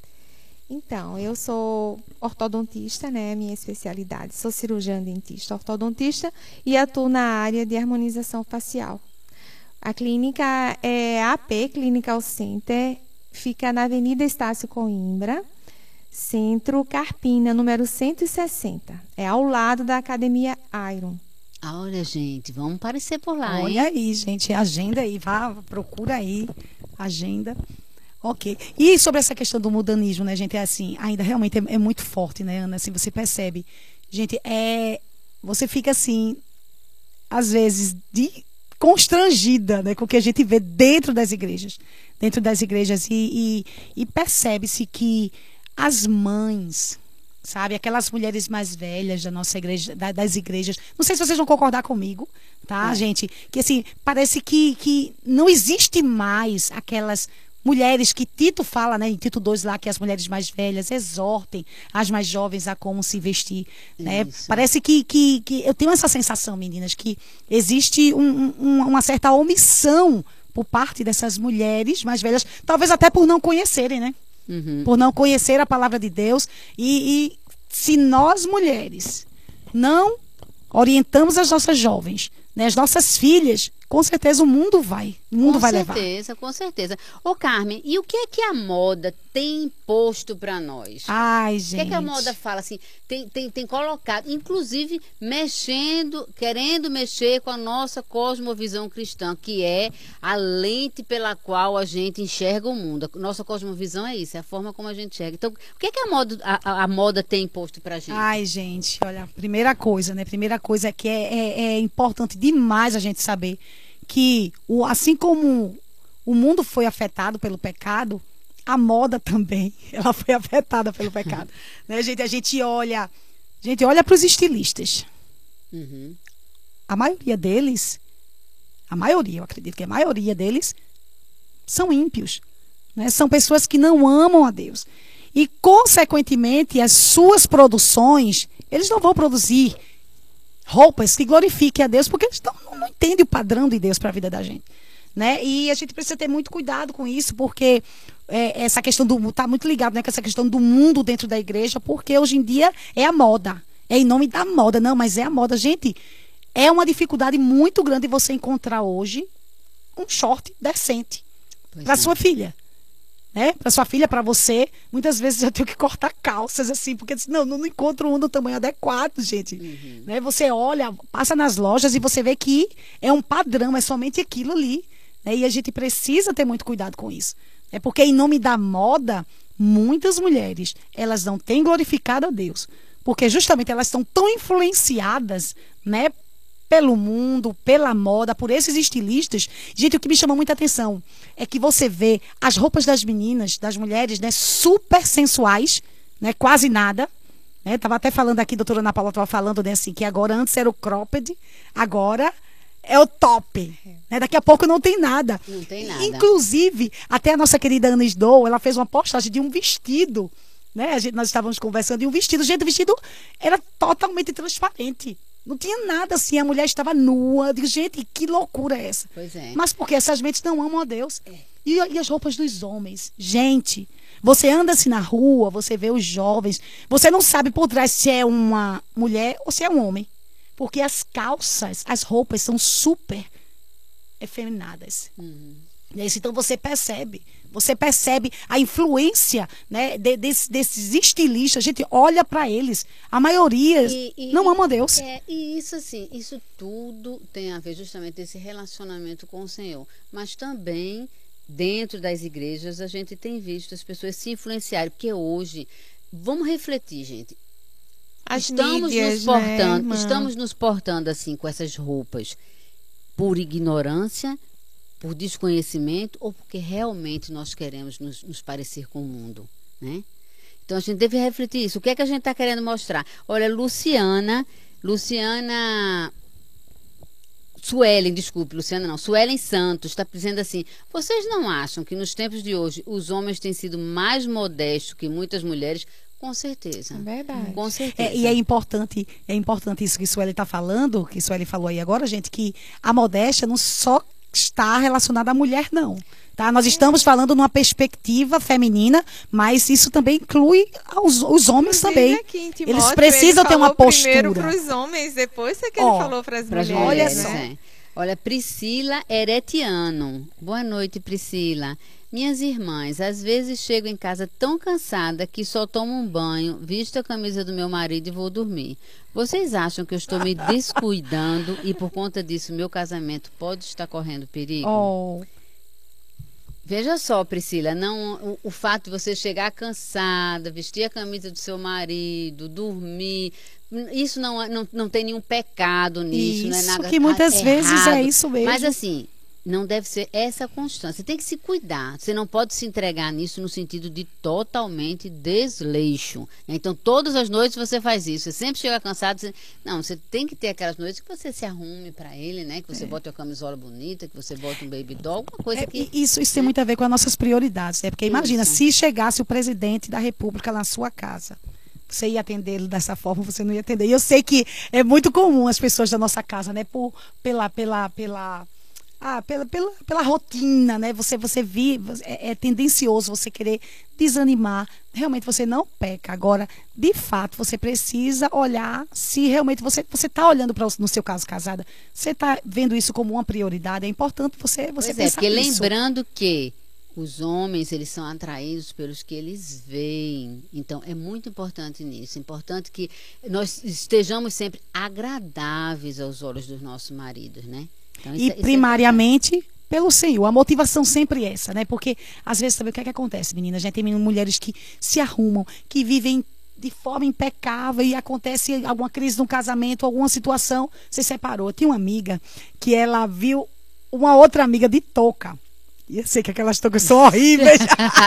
Então, eu sou ortodontista, né? Minha especialidade. Sou cirurgiã dentista, ortodontista e atuo na área de harmonização facial. A clínica é AP Clinical Center, fica na Avenida Estácio Coimbra, Centro Carpina, número 160. É ao lado da Academia Iron. Ah, Olha, gente, vamos aparecer por lá, hein? Olha aí, gente, agenda aí, vá, procura aí, agenda. Ok. E sobre essa questão do mudanismo, né, gente, é assim, ainda realmente é, é muito forte, né, Ana? Assim, você percebe. Gente, é. Você fica assim, às vezes, de constrangida, né, com o que a gente vê dentro das igrejas. Dentro das igrejas. E, e, e percebe-se que as mães, sabe? Aquelas mulheres mais velhas da nossa igreja, da- das igrejas. Não sei se vocês vão concordar comigo, tá, gente? Que assim, parece que, que não existe mais aquelas mulheres que Tito fala, né, em Tito 2 lá, que as mulheres mais velhas exortem as mais jovens a como se vestir, né? Isso. Parece que, que, que eu tenho essa sensação, meninas, que existe um- um- uma certa omissão por parte dessas mulheres mais velhas, talvez até por não conhecerem, né? Uhum. por não conhecer a palavra de Deus. E, e se nós mulheres não orientamos as nossas jovens, né, as nossas filhas, com certeza o mundo vai, o mundo com vai levar. certeza, com certeza. Ô, Carmen, e o que é que a moda tem imposto pra nós? Ai, O gente. que é que a moda fala assim? Tem, tem, tem colocado, inclusive mexendo, querendo mexer com a nossa cosmovisão cristã, que é a lente pela qual a gente enxerga o mundo. A nossa cosmovisão é isso, é a forma como a gente enxerga. Então, o que é que a moda, a, a- a moda tem imposto pra gente? Ai, gente, olha, primeira coisa, né? Primeira coisa é que é, é- é importante demais a gente saber que, o, assim como o mundo foi afetado pelo pecado, a moda também, ela foi afetada pelo pecado. né, gente? A gente olha, a gente olha para os estilistas. Uhum. A maioria deles, a maioria, eu acredito que a maioria deles são ímpios. Né? São pessoas que não amam a Deus. E, consequentemente, as suas produções, eles não vão produzir roupas que glorifiquem a Deus, porque eles não, não entendem o padrão de Deus para a vida da gente. Né? E a gente precisa ter muito cuidado com isso, porque é, essa questão do está muito ligado né, com essa questão do mundo dentro da igreja, porque hoje em dia é a moda. É em nome da moda, não, mas é a moda. Gente, é uma dificuldade muito grande você encontrar hoje um short decente para é. sua filha né? Para sua filha, para você, muitas vezes eu tenho que cortar calças assim, porque não, não encontro um do tamanho adequado, gente. Uhum. Né? Você olha, passa nas lojas e você vê que é um padrão, é somente aquilo ali. Né? E a gente precisa ter muito cuidado com isso. É porque em nome da moda, muitas mulheres, elas não têm glorificado a Deus. Porque justamente elas estão tão influenciadas, né, pelo mundo, pela moda, por esses estilistas. Gente, o que me chama muita atenção é que você vê as roupas das meninas, das mulheres, né, super sensuais, né, quase nada. Né? Tava até falando aqui, a doutora Ana Paula estava falando, né, assim, que agora antes era o cropped, agora é o top. Né? Daqui a pouco não tem nada. Não tem nada. Inclusive, até a nossa querida Ana Sdow, ela fez uma postagem de um vestido. Né? A gente, nós estávamos conversando de um vestido. Gente, o vestido era totalmente transparente. Não tinha nada assim, a mulher estava nua. Eu digo, gente, que loucura é essa? Pois é. Mas porque essas mentes não amam a Deus. É. E, e as roupas dos homens? Gente, você anda assim na rua, você vê os jovens, você não sabe por trás se é uma mulher ou se é um homem. Porque as calças, as roupas são super efeminadas. Uhum. Então você percebe, você percebe a influência né, de, desse, desses estilistas. A gente olha para eles, a maioria E- e- não ama a Deus. É, e isso assim, isso tudo tem a ver justamente esse relacionamento com o Senhor. Mas também dentro das igrejas a gente tem visto as pessoas se influenciarem, porque hoje vamos refletir, gente. As estamos mídias, nos portando, né, estamos nos portando assim com essas roupas por ignorância, por desconhecimento ou porque realmente nós queremos nos, nos parecer com o mundo, né? Então a gente deve refletir isso. O que é que a gente está querendo mostrar? Olha, Luciana, Luciana Suelen, desculpe, Luciana não, Suelen Santos está dizendo assim: vocês não acham que nos tempos de hoje os homens têm sido mais modestos que muitas mulheres? Com certeza. É verdade. Com certeza. É, e é importante, é importante isso que Sueli está falando, que Sueli falou aí agora, gente, que a modéstia não só está relacionada à mulher, não. Tá? Nós estamos falando numa perspectiva feminina, mas isso também inclui aos, os homens também. aqui em Eles Timóteo, precisam ele ter uma falou Primeiro postura. para os homens, depois é que ele falou para as mulheres. Olha mulheres, só. Olha, Priscila Eretiano. Boa noite, Priscila. Minhas irmãs, às vezes chego em casa tão cansada que só tomo um banho, visto a camisa do meu marido e vou dormir. Vocês acham que eu estou me descuidando e por conta disso meu casamento pode estar correndo perigo? Oh, Veja só, Priscila, não o, o fato de você chegar cansada, vestir a camisa do seu marido, dormir, isso não, é- não, não tem nenhum pecado nisso, não é Isso, nada que muitas errado. vezes é isso mesmo. Mas assim, não deve ser essa constância. Você tem que se cuidar. Você não pode se entregar nisso no sentido de totalmente desleixo. Então, todas as noites você faz isso. Você sempre chega cansado. Você... Não, você tem que ter aquelas noites que você se arrume para ele, né? Que você bote uma camisola bonita, que você bote um baby doll, alguma coisa É, que. Isso, isso tem muito a ver com as nossas prioridades, né? Porque imagina, Isso. se chegasse o presidente da República na sua casa, você ia atender ele dessa forma, você não ia atender. E eu sei que é muito comum as pessoas da nossa casa, né? Por, pela, pela, pela, ah, pela, pela, pela rotina, né? Você, você vi, é, é tendencioso você querer desanimar. Realmente você não peca. Agora, de fato, você precisa olhar se realmente você você está olhando para no seu caso casada, você está vendo isso como uma prioridade. É importante você você Pois é, pensar porque nisso. lembrando que os homens, eles são atraídos pelos que eles veem. Então, é muito importante nisso. É importante que nós estejamos sempre agradáveis aos olhos dos nossos maridos, né? Então, E é- é primariamente pelo Senhor. A motivação sempre é essa, né? Porque às vezes também o que é que acontece, meninas? Já tem mulheres que se arrumam, que vivem de forma impecável e acontece alguma crise no casamento, alguma situação, se separou. Eu tinha uma amiga que ela viu uma outra amiga de touca. E eu sei que aquelas toucas são horríveis.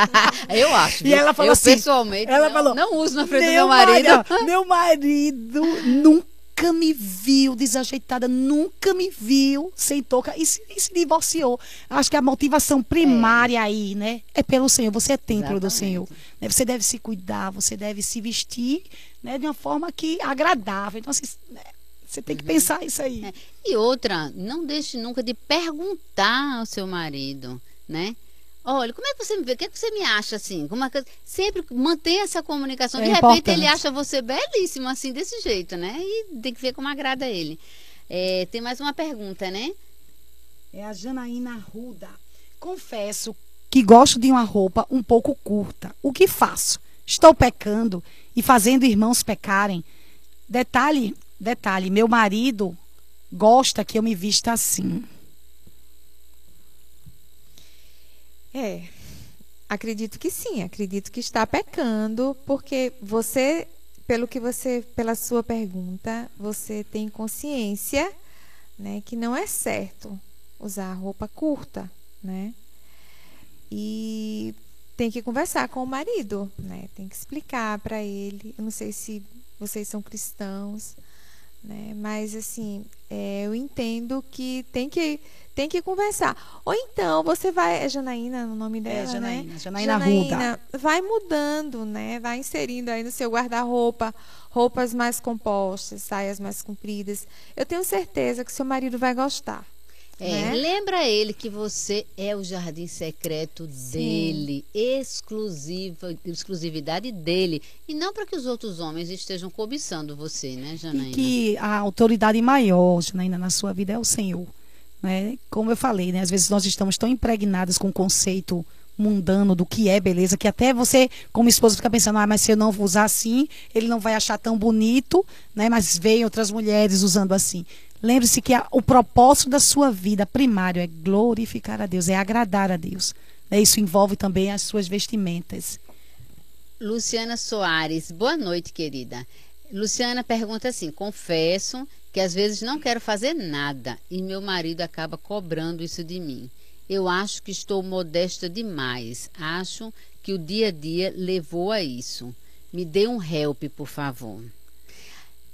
eu acho. E ela falou eu, assim, pessoalmente, ela não, falou, não uso na frente do meu marido. marido, meu marido nunca me viu desajeitada, nunca me viu sem touca e se, e se divorciou. Acho que a motivação primária aí, né, é pelo Senhor. Você é templo do Exatamente. Senhor. né? Você deve se cuidar, você deve se vestir, né, de uma forma que agradável. Então assim, né, você tem que pensar isso aí. É. E outra, não deixe nunca de perguntar ao seu marido, né? Olha, como é que você me vê? O que, é que você me acha assim? Como é que... Sempre mantenha essa comunicação. É De repente ele importante. acha você belíssima assim, desse jeito, né? E tem que ver como agrada ele. É, tem mais uma pergunta, né? É a Janaína Ruda. Confesso que gosto de uma roupa um pouco curta. O que faço? Estou pecando e fazendo irmãos pecarem. Detalhe, detalhe, meu marido gosta que eu me vista assim. É, acredito que sim, acredito que está pecando, porque você, pelo que você, pela sua pergunta, você tem consciência, né, que não é certo usar roupa curta, né? E tem que conversar com o marido, né? Tem que explicar para ele. Eu não sei se vocês são cristãos, né? Mas assim, é, eu entendo que tem que tem que conversar. Ou então você vai, é Janaína o nome dela, É, Janaína, né? Janaína Ruda. vai mudando, né? Vai inserindo aí no seu guarda-roupa roupas mais compostas, saias mais compridas. Eu tenho certeza que seu marido vai gostar. É, né? Lembra ele que você é o jardim secreto dele, exclusiva, exclusividade dele. E não para que os outros homens estejam cobiçando você, né, Janaína? E que a autoridade maior, Janaína, na sua vida é o Senhor. Né? Como eu falei, né? às vezes nós estamos tão impregnadas com o conceito mundano do que é beleza, que até você, como esposa, fica pensando, ah, mas se eu não usar assim, ele não vai achar tão bonito, né? Mas veem outras mulheres usando assim. Lembre-se que a- o propósito da sua vida primário é glorificar a Deus, é agradar a Deus. Né? Isso envolve também as suas vestimentas. Luciana Soares, boa noite, querida. Luciana pergunta assim: confesso que às vezes não quero fazer nada e meu marido acaba cobrando isso de mim. Eu acho que estou modesta demais. Acho que o dia a dia levou a isso. Me dê um help, por favor.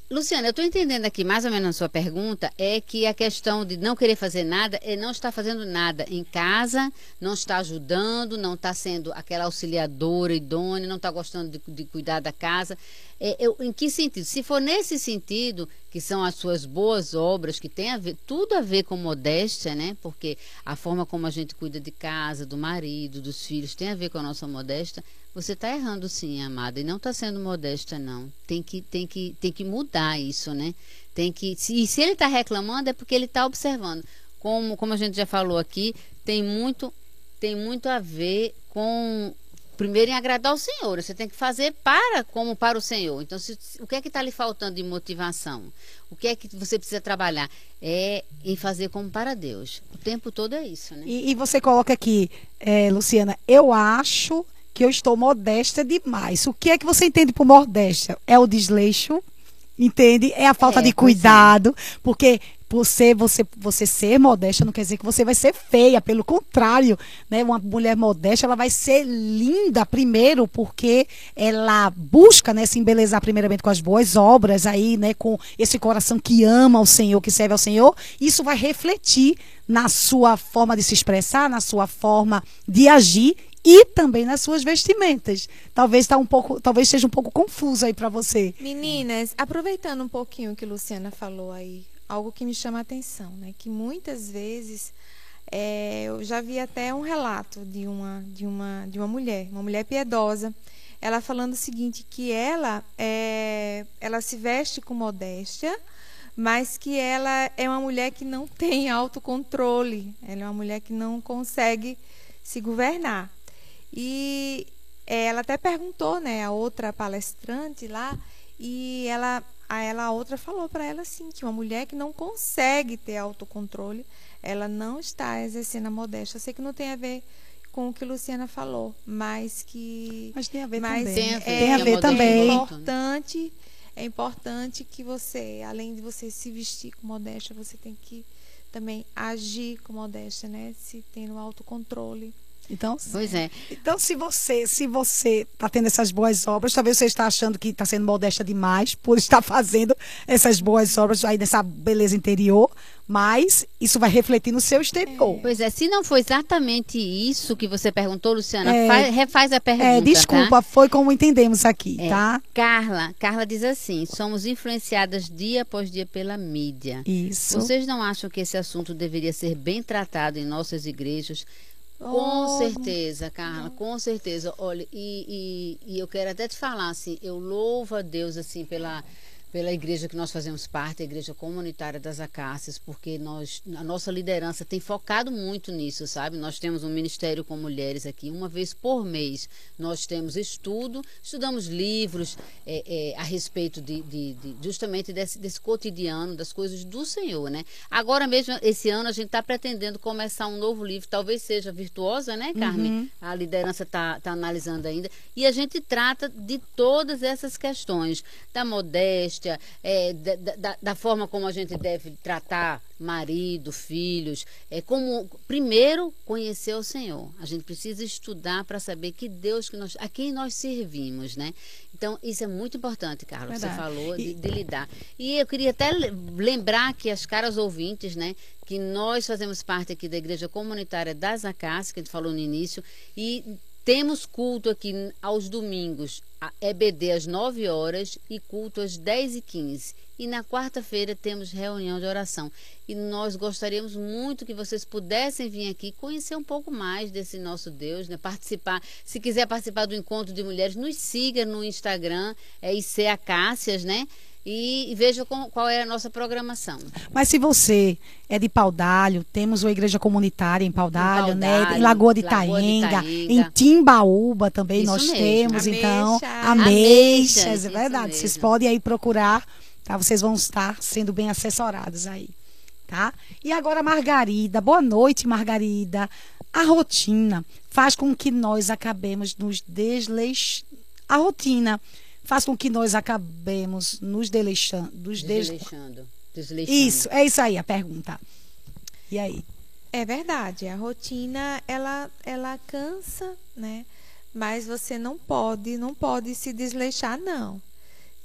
Luciana, eu estou entendendo aqui mais ou menos a sua pergunta, é que a questão de não querer fazer nada é não estar fazendo nada em casa, não está ajudando, não está sendo aquela auxiliadora idônea, não está gostando de, de cuidar da casa. É, eu- em que sentido? Se for nesse sentido, que são as suas boas obras, que tem a ver, tudo a ver com modéstia, né? Porque a forma como a gente cuida de casa, do marido, dos filhos, tem a ver com a nossa modéstia. Você está errando sim, amada, e não está sendo modesta, não. Tem que, tem que, tem que mudar isso, né? Tem que, e se ele está reclamando, é porque ele está observando. Como, como a gente já falou aqui, tem muito, tem muito a ver com primeiro em agradar o Senhor. Você tem que fazer para como para o Senhor. Então, se- o que é que está lhe faltando de motivação? O que é que você precisa trabalhar? É em fazer como para Deus. O tempo todo é isso, né? E, e você coloca aqui, eh, Luciana, eu acho que eu estou modesta demais. O que é que você entende por modéstia? É o desleixo, entende? É a falta É, de é. cuidado, porque por ser você, você ser modesta não quer dizer que você vai ser feia, pelo contrário, né? Uma mulher modesta, ela vai ser linda primeiro, porque ela busca, né, se embelezar primeiramente com as boas obras aí, né, com esse coração que ama o Senhor, que serve ao Senhor. Isso vai refletir na sua forma de se expressar, na sua forma de agir e também nas suas vestimentas. Talvez tá um pouco, talvez seja um pouco confuso aí para você. Meninas, aproveitando um pouquinho o que Luciana falou aí, algo que me chama a atenção, né? Que muitas vezes é, eu já vi até um relato de uma, de uma, de uma mulher, uma mulher piedosa, ela falando o seguinte, que ela é, ela se veste com modéstia, mas que ela é uma mulher que não tem autocontrole, ela é uma mulher que não consegue se governar. E é, ela até perguntou, né, a outra palestrante lá, e ela, a ela a outra falou para ela assim que uma mulher que não consegue ter autocontrole, ela não está exercendo a modéstia. Eu sei que não tem a ver com o que Luciana falou, mas que Mas tem a ver mas também. Tem a ver, é, Tem a ver também. É muito, né? importante, é importante que você, além de você se vestir com modéstia, você tem que também agir com modéstia, né? Se tendo autocontrole. Então, Pois é. então se você se você está tendo essas boas obras, talvez você está achando que está sendo modesta demais por estar fazendo essas boas obras aí nessa beleza interior, mas isso vai refletir no seu exterior. Pois é, se não foi exatamente isso que você perguntou, Luciana, É. fa- refaz a pergunta. É, desculpa, tá? foi como entendemos aqui, É. tá? Carla, Carla diz assim: somos influenciadas dia após dia pela mídia. Isso. Vocês não acham que esse assunto deveria ser bem tratado em nossas igrejas? Com Oh, certeza, Carla, com certeza. Olha, e, e, e eu quero até te falar assim, eu louvo a Deus assim pela pela igreja que nós fazemos parte, a igreja comunitária das Acácias, porque nós a nossa liderança tem focado muito nisso, sabe? Nós temos um ministério com mulheres aqui, uma vez por mês nós temos estudo, estudamos livros é, é, a respeito de, de- de- justamente desse, desse cotidiano, das coisas do Senhor, né? Agora mesmo, esse ano, a gente está pretendendo começar um novo livro, talvez seja virtuosa, né, Carmen? A liderança está analisando ainda. E a gente trata de todas essas questões, da modéstia, é, da, da- da- forma como a gente deve tratar marido, filhos, é como primeiro conhecer o Senhor. A gente precisa estudar para saber que Deus que nós, a quem nós servimos, né? Então isso é muito importante, Carlos. Você Verdade. falou de, de lidar. E eu queria até le- lembrar que as caras ouvintes, né, que nós fazemos parte aqui da Igreja Comunitária das Acácias, que a gente falou no início, e temos culto aqui aos domingos, a EBD às 9 horas e culto às 10 e 15 E na quarta-feira temos reunião de oração. E nós gostaríamos muito que vocês pudessem vir aqui conhecer um pouco mais desse nosso Deus, né? Participar. Se quiser participar do encontro de mulheres, nos siga no Instagram, é IC Acácias, né? E, veja qual é a nossa programação. Mas se você é de Paudalho, temos uma igreja comunitária em Paudalho, Em né? Paudalho, Em Lagoa de Itaenga, em Timbaúba também Isso nós mesmo. temos, então, Ameixas. é verdade. Vocês mesmo. podem aí procurar, tá? Vocês vão estar sendo bem assessorados aí, tá? E agora Margarida, boa noite, Margarida. A rotina faz com que nós acabemos nos desleix... A rotina faz com que nós acabemos nos deleixando, nos des... Desleixando. Desleixando. Isso, é isso aí a pergunta. E aí? É verdade, a rotina ela ela cansa, né? Mas você não pode, não pode se desleixar não.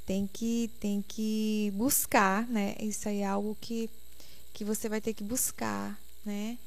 Tem que tem que buscar, né? Isso aí é algo que que você vai ter que buscar, né?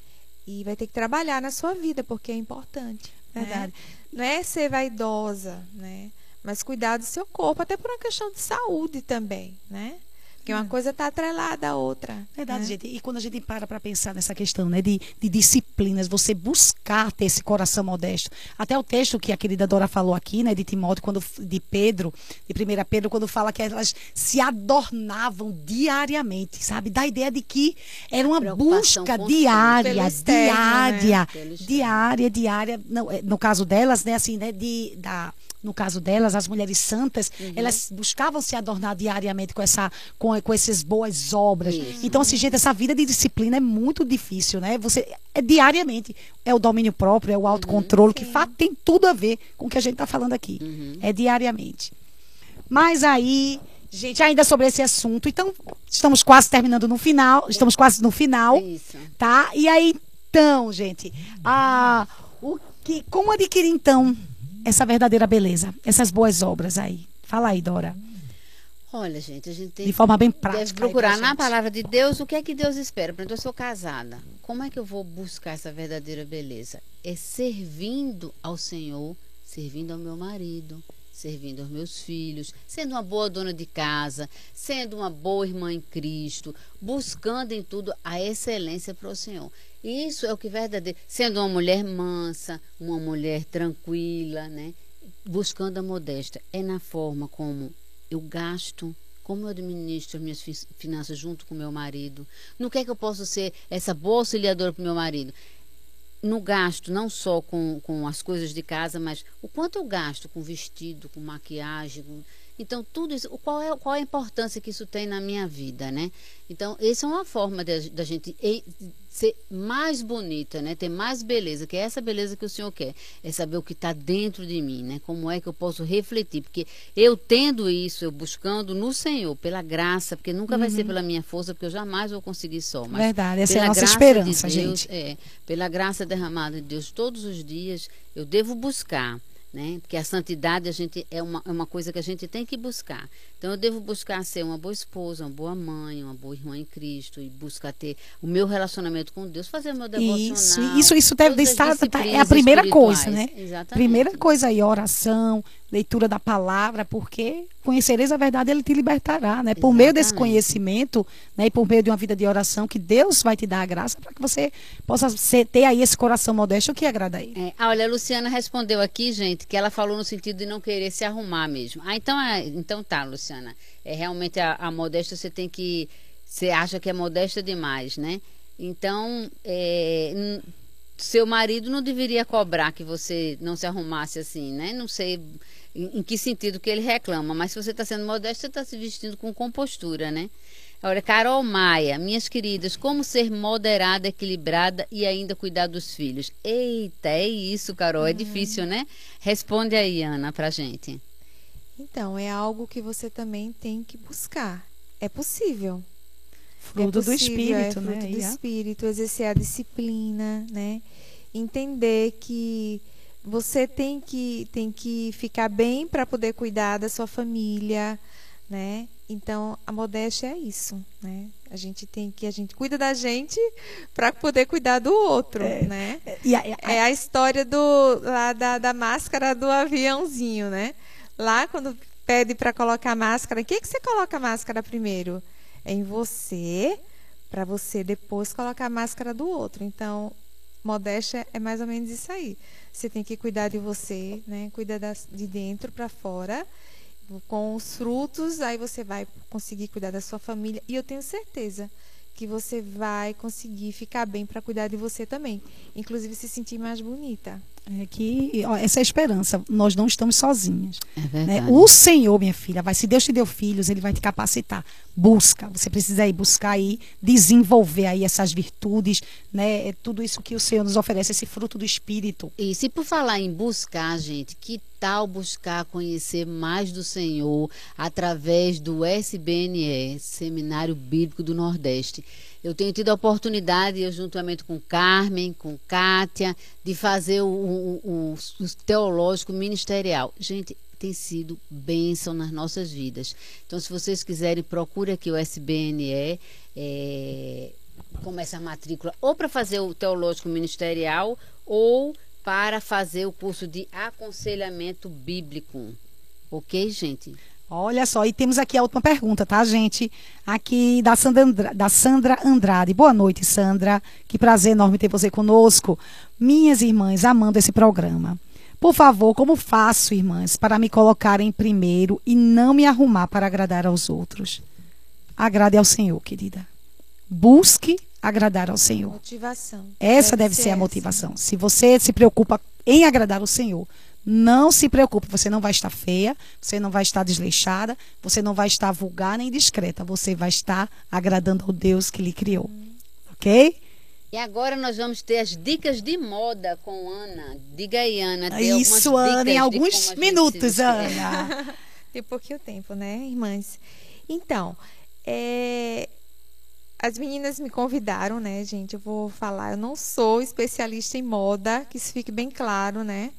E vai ter que trabalhar na sua vida, porque é importante. né? Verdade. Não é ser vaidosa, né? Mas cuidar do seu corpo, até por uma questão de saúde também, né? Porque uma coisa está atrelada à outra. Verdade, né? gente. E quando a gente para para pensar nessa questão, né, de, de disciplinas, você buscar ter esse coração modesto. Até o texto que a querida Dora falou aqui, né, de Timóteo, quando de Pedro, de 1 Pedro, quando fala que elas se adornavam diariamente, sabe? Dá a ideia de que era uma busca diária, externo, né? diária, externo. diária, diária. Não, é, no caso delas, né, assim, né, de da no caso delas, as mulheres santas, Uhum. elas buscavam se adornar diariamente com essa com, com essas boas obras. Isso. Então, assim, gente, essa vida de disciplina é muito difícil, né? Você é diariamente é o domínio próprio, é o autocontrole que fa- tem tudo a ver com o que a gente está falando aqui. Uhum. É diariamente. Mas aí, gente, ainda sobre esse assunto, então estamos quase terminando no final, estamos quase no final, Isso. tá? E aí, então, gente, a o que como adquirir então essa verdadeira beleza, essas boas obras aí? Fala aí, Dora, Olha, gente, a gente tem de forma bem deve prática. aí procurar pra na palavra de Deus o que é que Deus espera. Por exemplo, eu sou casada. Como é que eu vou buscar essa verdadeira beleza? É servindo ao Senhor, servindo ao meu marido, servindo aos meus filhos, sendo uma boa dona de casa, sendo uma boa irmã em Cristo, buscando em tudo a excelência para o Senhor. Isso é o que verdadeiro. Sendo uma mulher mansa, uma mulher tranquila, né? Buscando a modéstia. É na forma como eu gasto, como eu administro as minhas fi- finanças junto com meu marido. No que é que eu posso ser essa boa auxiliadora para meu marido? No gasto, não só com, com as coisas de casa, mas o quanto eu gasto com vestido, com maquiagem. com- Então, tudo isso, qual é, qual é a importância que isso tem na minha vida, né? Então, essa é uma forma da gente ser mais bonita, né? Ter mais beleza, que é essa beleza que o Senhor quer. É saber o que está dentro de mim, né? Como é que eu posso refletir? Porque eu tendo isso, eu buscando no Senhor, pela graça, porque nunca uhum. vai ser uhum. pela minha força, porque eu jamais vou conseguir só. Mas Verdade, essa é a nossa esperança, de Deus, gente. É, pela graça derramada de Deus, todos os dias eu devo buscar né? Porque a santidade a gente é uma, é uma coisa que a gente tem que buscar. Então eu devo buscar ser uma boa esposa, uma boa mãe, uma boa irmã em Cristo e buscar ter o meu relacionamento com Deus, fazer meu devocional. Isso, isso, isso deve estar tá, é a primeira coisa, né? Exatamente. Primeira coisa aí, oração, leitura da palavra, porque conhecereis a verdade, ele te libertará, né? Por Exatamente. meio desse conhecimento, né, e por meio de uma vida de oração, que Deus vai te dar a graça para que você possa ser, ter aí esse coração modesto que agrada a ele. É, ah, olha, a Luciana respondeu aqui, gente, que ela falou no sentido de não querer se arrumar mesmo. Ah, então, é, então tá, Luciana. É realmente a, a modéstia você tem que você acha que é modesta demais, né? Então, é, seu marido não deveria cobrar que você não se arrumasse assim, né? Não sei em, em que sentido que ele reclama, mas se você está sendo modesto, você está se vestindo com compostura, né? Olha, Carol Maia, minhas queridas, como ser moderada, equilibrada e ainda cuidar dos filhos? Eita, é isso, Carol, é uhum. difícil, né? Responde aí, Ana, pra gente. Então, é algo que você também tem que buscar. É possível. Fruto é possível, do espírito, é fruto né? do espírito, exercer a disciplina, né? Entender que você tem que, tem que ficar bem para poder cuidar da sua família, né? Então, a modéstia é isso, né? A gente tem que a gente cuida da gente para poder cuidar do outro, é, né? E a, a, é a história do lá da, da máscara do aviãozinho, né? Lá quando pede para colocar máscara, em que que você coloca a máscara primeiro? É em você, para você depois colocar a máscara do outro. Então, modéstia é mais ou menos isso aí. Você tem que cuidar de você, né? Cuidar de dentro para fora. Com os frutos, aí você vai conseguir cuidar da sua família. E eu tenho certeza que você vai conseguir ficar bem para cuidar de você também. Inclusive se sentir mais bonita. É que ó, essa é a esperança. Nós não estamos sozinhos. É né? O Senhor, minha filha, vai. Se Deus te deu filhos, Ele vai te capacitar. Busca. Você precisa ir buscar aí, desenvolver aí essas virtudes, né? É tudo isso que o Senhor nos oferece, esse fruto do Espírito. E se por falar em buscar, gente, que tal buscar conhecer mais do Senhor através do SBNE, Seminário Bíblico do Nordeste? Eu tenho tido a oportunidade, eu juntamente com Carmen, com Kátia, de fazer o, o, o, o teológico ministerial. Gente, tem sido bênção nas nossas vidas. Então, se vocês quiserem, procure aqui o SBNE. É, começa a matrícula ou para fazer o teológico ministerial ou para fazer o curso de aconselhamento bíblico. Ok, gente? Olha só, e temos aqui a última pergunta, tá, gente? Aqui da Sandra, Andrade, da Sandra Andrade. Boa noite, Sandra. Que prazer enorme ter você conosco. Minhas irmãs, amando esse programa. Por favor, como faço, irmãs, para me colocar em primeiro e não me arrumar para agradar aos outros? Agrade ao Senhor, querida. Busque agradar ao Senhor. Motivação. Essa deve, deve ser, ser a motivação. Se você se preocupa em agradar ao Senhor, não se preocupe, você não vai estar feia, você não vai estar desleixada, você não vai estar vulgar nem discreta, você vai estar agradando ao Deus que lhe criou. Ok? E agora nós vamos ter as dicas de moda com Ana. Diga aí, Ana. Tem Isso, Ana, em alguns minutos, Ana. Tem pouquinho tempo, né, irmãs? Então, é, as meninas me convidaram, né, gente? Eu vou falar, eu não sou especialista em moda, que isso fique bem claro, né?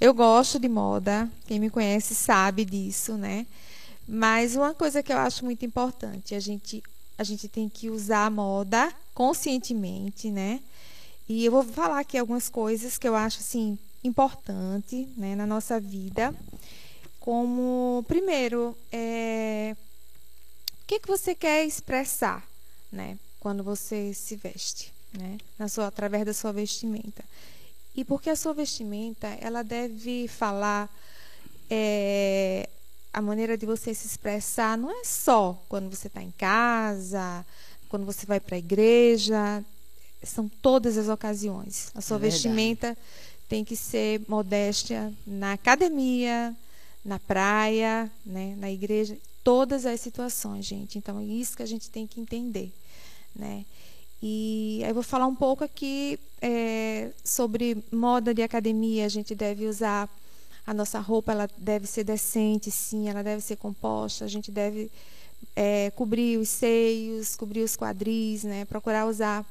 Eu gosto de moda, quem me conhece sabe disso, né? Mas uma coisa que eu acho muito importante, a gente a gente tem que usar a moda conscientemente, né? E eu vou falar aqui algumas coisas que eu acho assim importante, né, na nossa vida. Como primeiro, é, o que que você quer expressar, né, quando você se veste, né, na sua através da sua vestimenta. E porque a sua vestimenta, ela deve falar é, a maneira de você se expressar não é só quando você está em casa, quando você vai para a igreja, são todas as ocasiões. A sua é vestimenta tem que ser modéstia na academia, na praia, né, na igreja, todas as situações, gente. Então, é isso que a gente tem que entender, né? E aí vou falar um pouco aqui é, sobre moda de academia. A gente deve usar a nossa roupa, ela deve ser decente, sim, ela deve ser composta. A gente deve é, cobrir os seios, cobrir os quadris, né? Procurar usar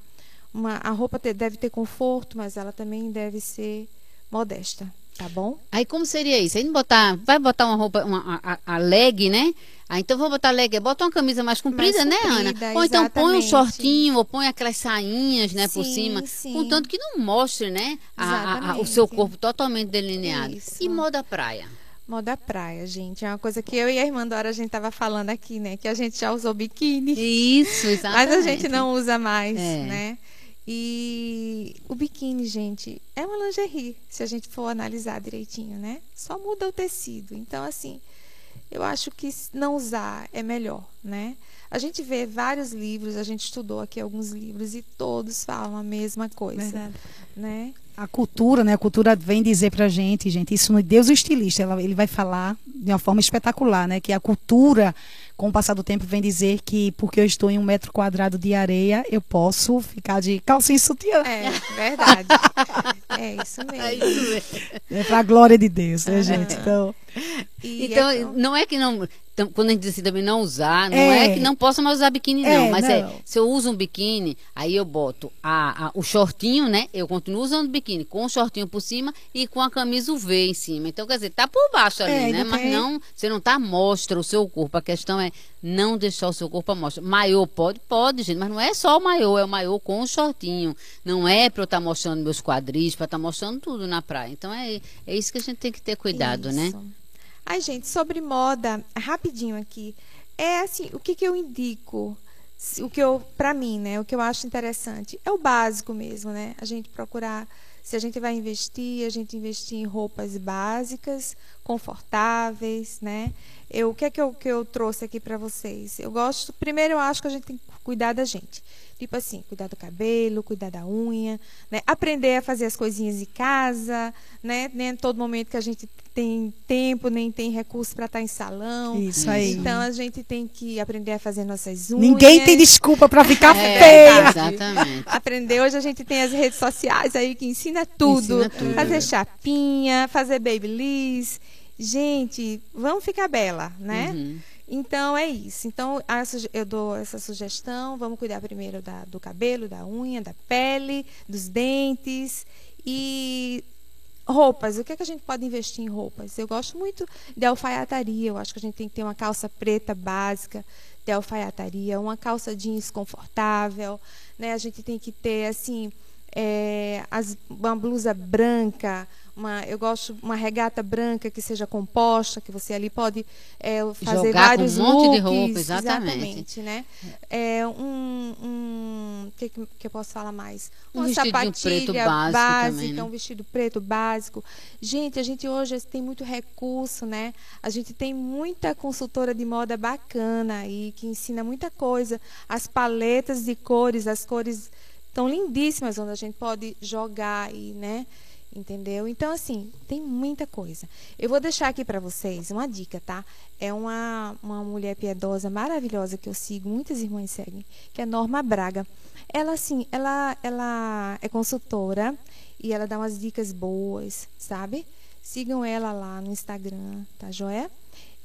uma a roupa deve ter conforto, mas ela também deve ser modesta, tá bom? Aí como seria isso? Aí não botar, vai botar uma roupa, uma, a, a leg, né? Ah, então vou botar leg, bota uma camisa mais comprida, mais comprida né, Ana? Ou então põe um shortinho, ou põe aquelas sainhas, né, sim, por cima. Sim. Contanto que não mostre, né, a, a, o seu corpo totalmente delineado. Isso. E moda praia? Moda praia, gente. É uma coisa que eu e a irmã Dora a gente tava falando aqui, né? Que a gente já usou biquíni. Isso, exatamente. Mas a gente não usa mais, é. né? E o biquíni, gente, é uma lingerie, se a gente for analisar direitinho, né? Só muda o tecido. Então, assim, eu acho que não usar é melhor, né? A gente vê vários livros, a gente estudou aqui alguns livros e todos falam a mesma coisa, Verdade. né? A cultura, né? A cultura vem dizer pra gente, gente, isso no Deus o estilista, ele vai falar de uma forma espetacular, né? Que a cultura com o passar do tempo, vem dizer que porque eu estou em um metro quadrado de areia, eu posso ficar de calcinha e sutiã. É, verdade. é isso mesmo. É isso mesmo. É pra glória de Deus, né, gente? Então, então é... não é que não então, quando a gente decide também não usar, não é, é que não possa mais usar biquíni, não. É, mas é, não. é, se eu uso um biquíni, aí eu boto a, a, o shortinho, né? Eu continuo usando biquíni com o shortinho por cima e com a camisa UV em cima. Então, quer dizer, tá por baixo ali, é, né? Mas tem... não, você não tá mostra o seu corpo. A questão é não deixar o seu corpo à mostra. Maiô pode? Pode, gente, mas não é só o maiô, é o maiô com o shortinho. Não é para eu estar tá mostrando meus quadris, para estar tá mostrando tudo na praia. Então, é, é isso que a gente tem que ter cuidado, né? isso. né? Ai, gente, sobre moda, rapidinho aqui. É assim, o que, que eu indico? O que eu, para mim, né, o que eu acho interessante é o básico mesmo, né? A gente procurar, se a gente vai investir, a gente investir em roupas básicas, confortáveis, né? Eu, o que é que eu, que eu trouxe aqui para vocês? Eu gosto, primeiro eu acho que a gente tem que cuidar da gente. Tipo assim, cuidar do cabelo, cuidar da unha, né? Aprender a fazer as coisinhas de casa, né? Nem todo momento que a gente tem tempo, nem tem recurso para estar tá em salão. Isso aí. Então a gente tem que aprender a fazer nossas unhas. Ninguém tem desculpa para ficar é, feia. Exatamente. Aprender. Hoje a gente tem as redes sociais aí que ensina tudo. Ensina tudo. Fazer chapinha, fazer babyliss. Gente, vamos ficar bela, né? Uhum. Então é isso. Então eu dou essa sugestão. Vamos cuidar primeiro da, do cabelo, da unha, da pele, dos dentes e roupas. O que, é que a gente pode investir em roupas? Eu gosto muito de alfaiataria. Eu acho que a gente tem que ter uma calça preta básica de alfaiataria, uma calça jeans confortável, né? A gente tem que ter assim é, as, uma blusa branca, uma, eu gosto uma regata branca que seja composta, que você ali pode é, fazer Jogar vários com um monte looks, de roupa, exatamente. exatamente né? É um, um que, que eu posso falar mais? Uma um sapatilha básico básica, também, né? um vestido preto básico. Gente, a gente hoje tem muito recurso, né? A gente tem muita consultora de moda bacana e que ensina muita coisa. As paletas de cores, as cores tão lindíssimas onde a gente pode jogar e, né? Entendeu? Então, assim, tem muita coisa. Eu vou deixar aqui para vocês uma dica, tá? É uma, uma mulher piedosa maravilhosa que eu sigo, muitas irmãs seguem, que é Norma Braga. Ela, assim, ela, ela é consultora e ela dá umas dicas boas, sabe? Sigam ela lá no Instagram, tá joia?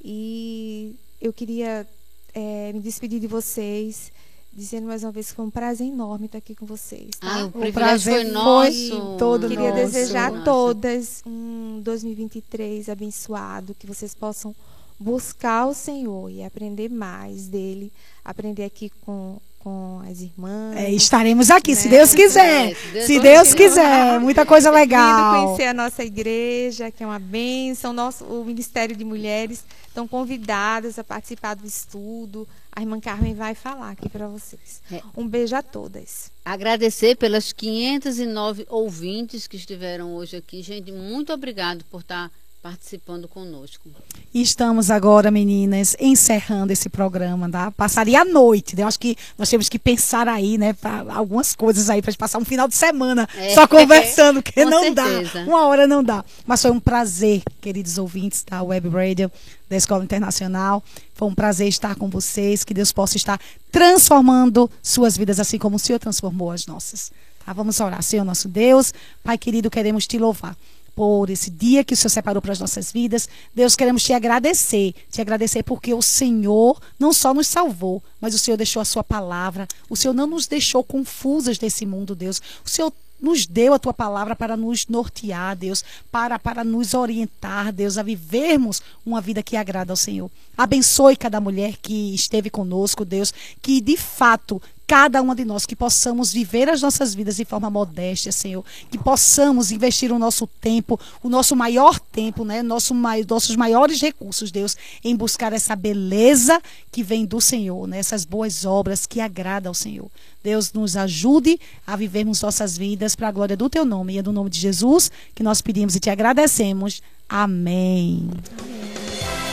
E eu queria é, me despedir de vocês dizendo mais uma vez que foi um prazer enorme estar aqui com vocês. Tá? Ah, o, o prazer foi nosso. todo Queria nosso. desejar a todas um 2023 abençoado, que vocês possam buscar o Senhor e aprender mais dele, aprender aqui com com as irmãs. É, estaremos aqui, né? se Deus quiser. É, se Deus, se Deus quiser, muita coisa legal. conhecer a nossa igreja, que é uma bênção, nosso, o Ministério de Mulheres estão convidadas a participar do estudo. A irmã Carmen vai falar aqui para vocês. É. Um beijo a todas. Agradecer pelas 509 ouvintes que estiveram hoje aqui. Gente, muito obrigado por estar participando conosco. Estamos agora, meninas, encerrando esse programa, tá? Passaria a noite, né? Eu acho que nós temos que pensar aí, né, pra, algumas coisas aí para passar um final de semana é. só conversando, que não certeza. dá. Uma hora não dá. Mas foi um prazer, queridos ouvintes da Web Radio da Escola Internacional. Foi um prazer estar com vocês. Que Deus possa estar transformando suas vidas, assim como o Senhor transformou as nossas. Tá? Vamos orar. Senhor nosso Deus, Pai querido, queremos te louvar por esse dia que o Senhor separou para as nossas vidas. Deus, queremos te agradecer. Te agradecer porque o Senhor não só nos salvou, mas o Senhor deixou a sua palavra. O Senhor não nos deixou confusas desse mundo, Deus. O Senhor nos deu a tua palavra para nos nortear, Deus, para, para nos orientar, Deus, a vivermos uma vida que agrada ao Senhor. Abençoe cada mulher que esteve conosco, Deus, que de fato cada uma de nós, que possamos viver as nossas vidas de forma modéstia, Senhor. Que possamos investir o nosso tempo, o nosso maior tempo, né? Nosso, nossos maiores recursos, Deus, em buscar essa beleza que vem do Senhor, né? essas boas obras que agradam ao Senhor. Deus nos ajude a vivermos nossas vidas para a glória do Teu nome e é do nome de Jesus que nós pedimos e te agradecemos. Amém. Amém.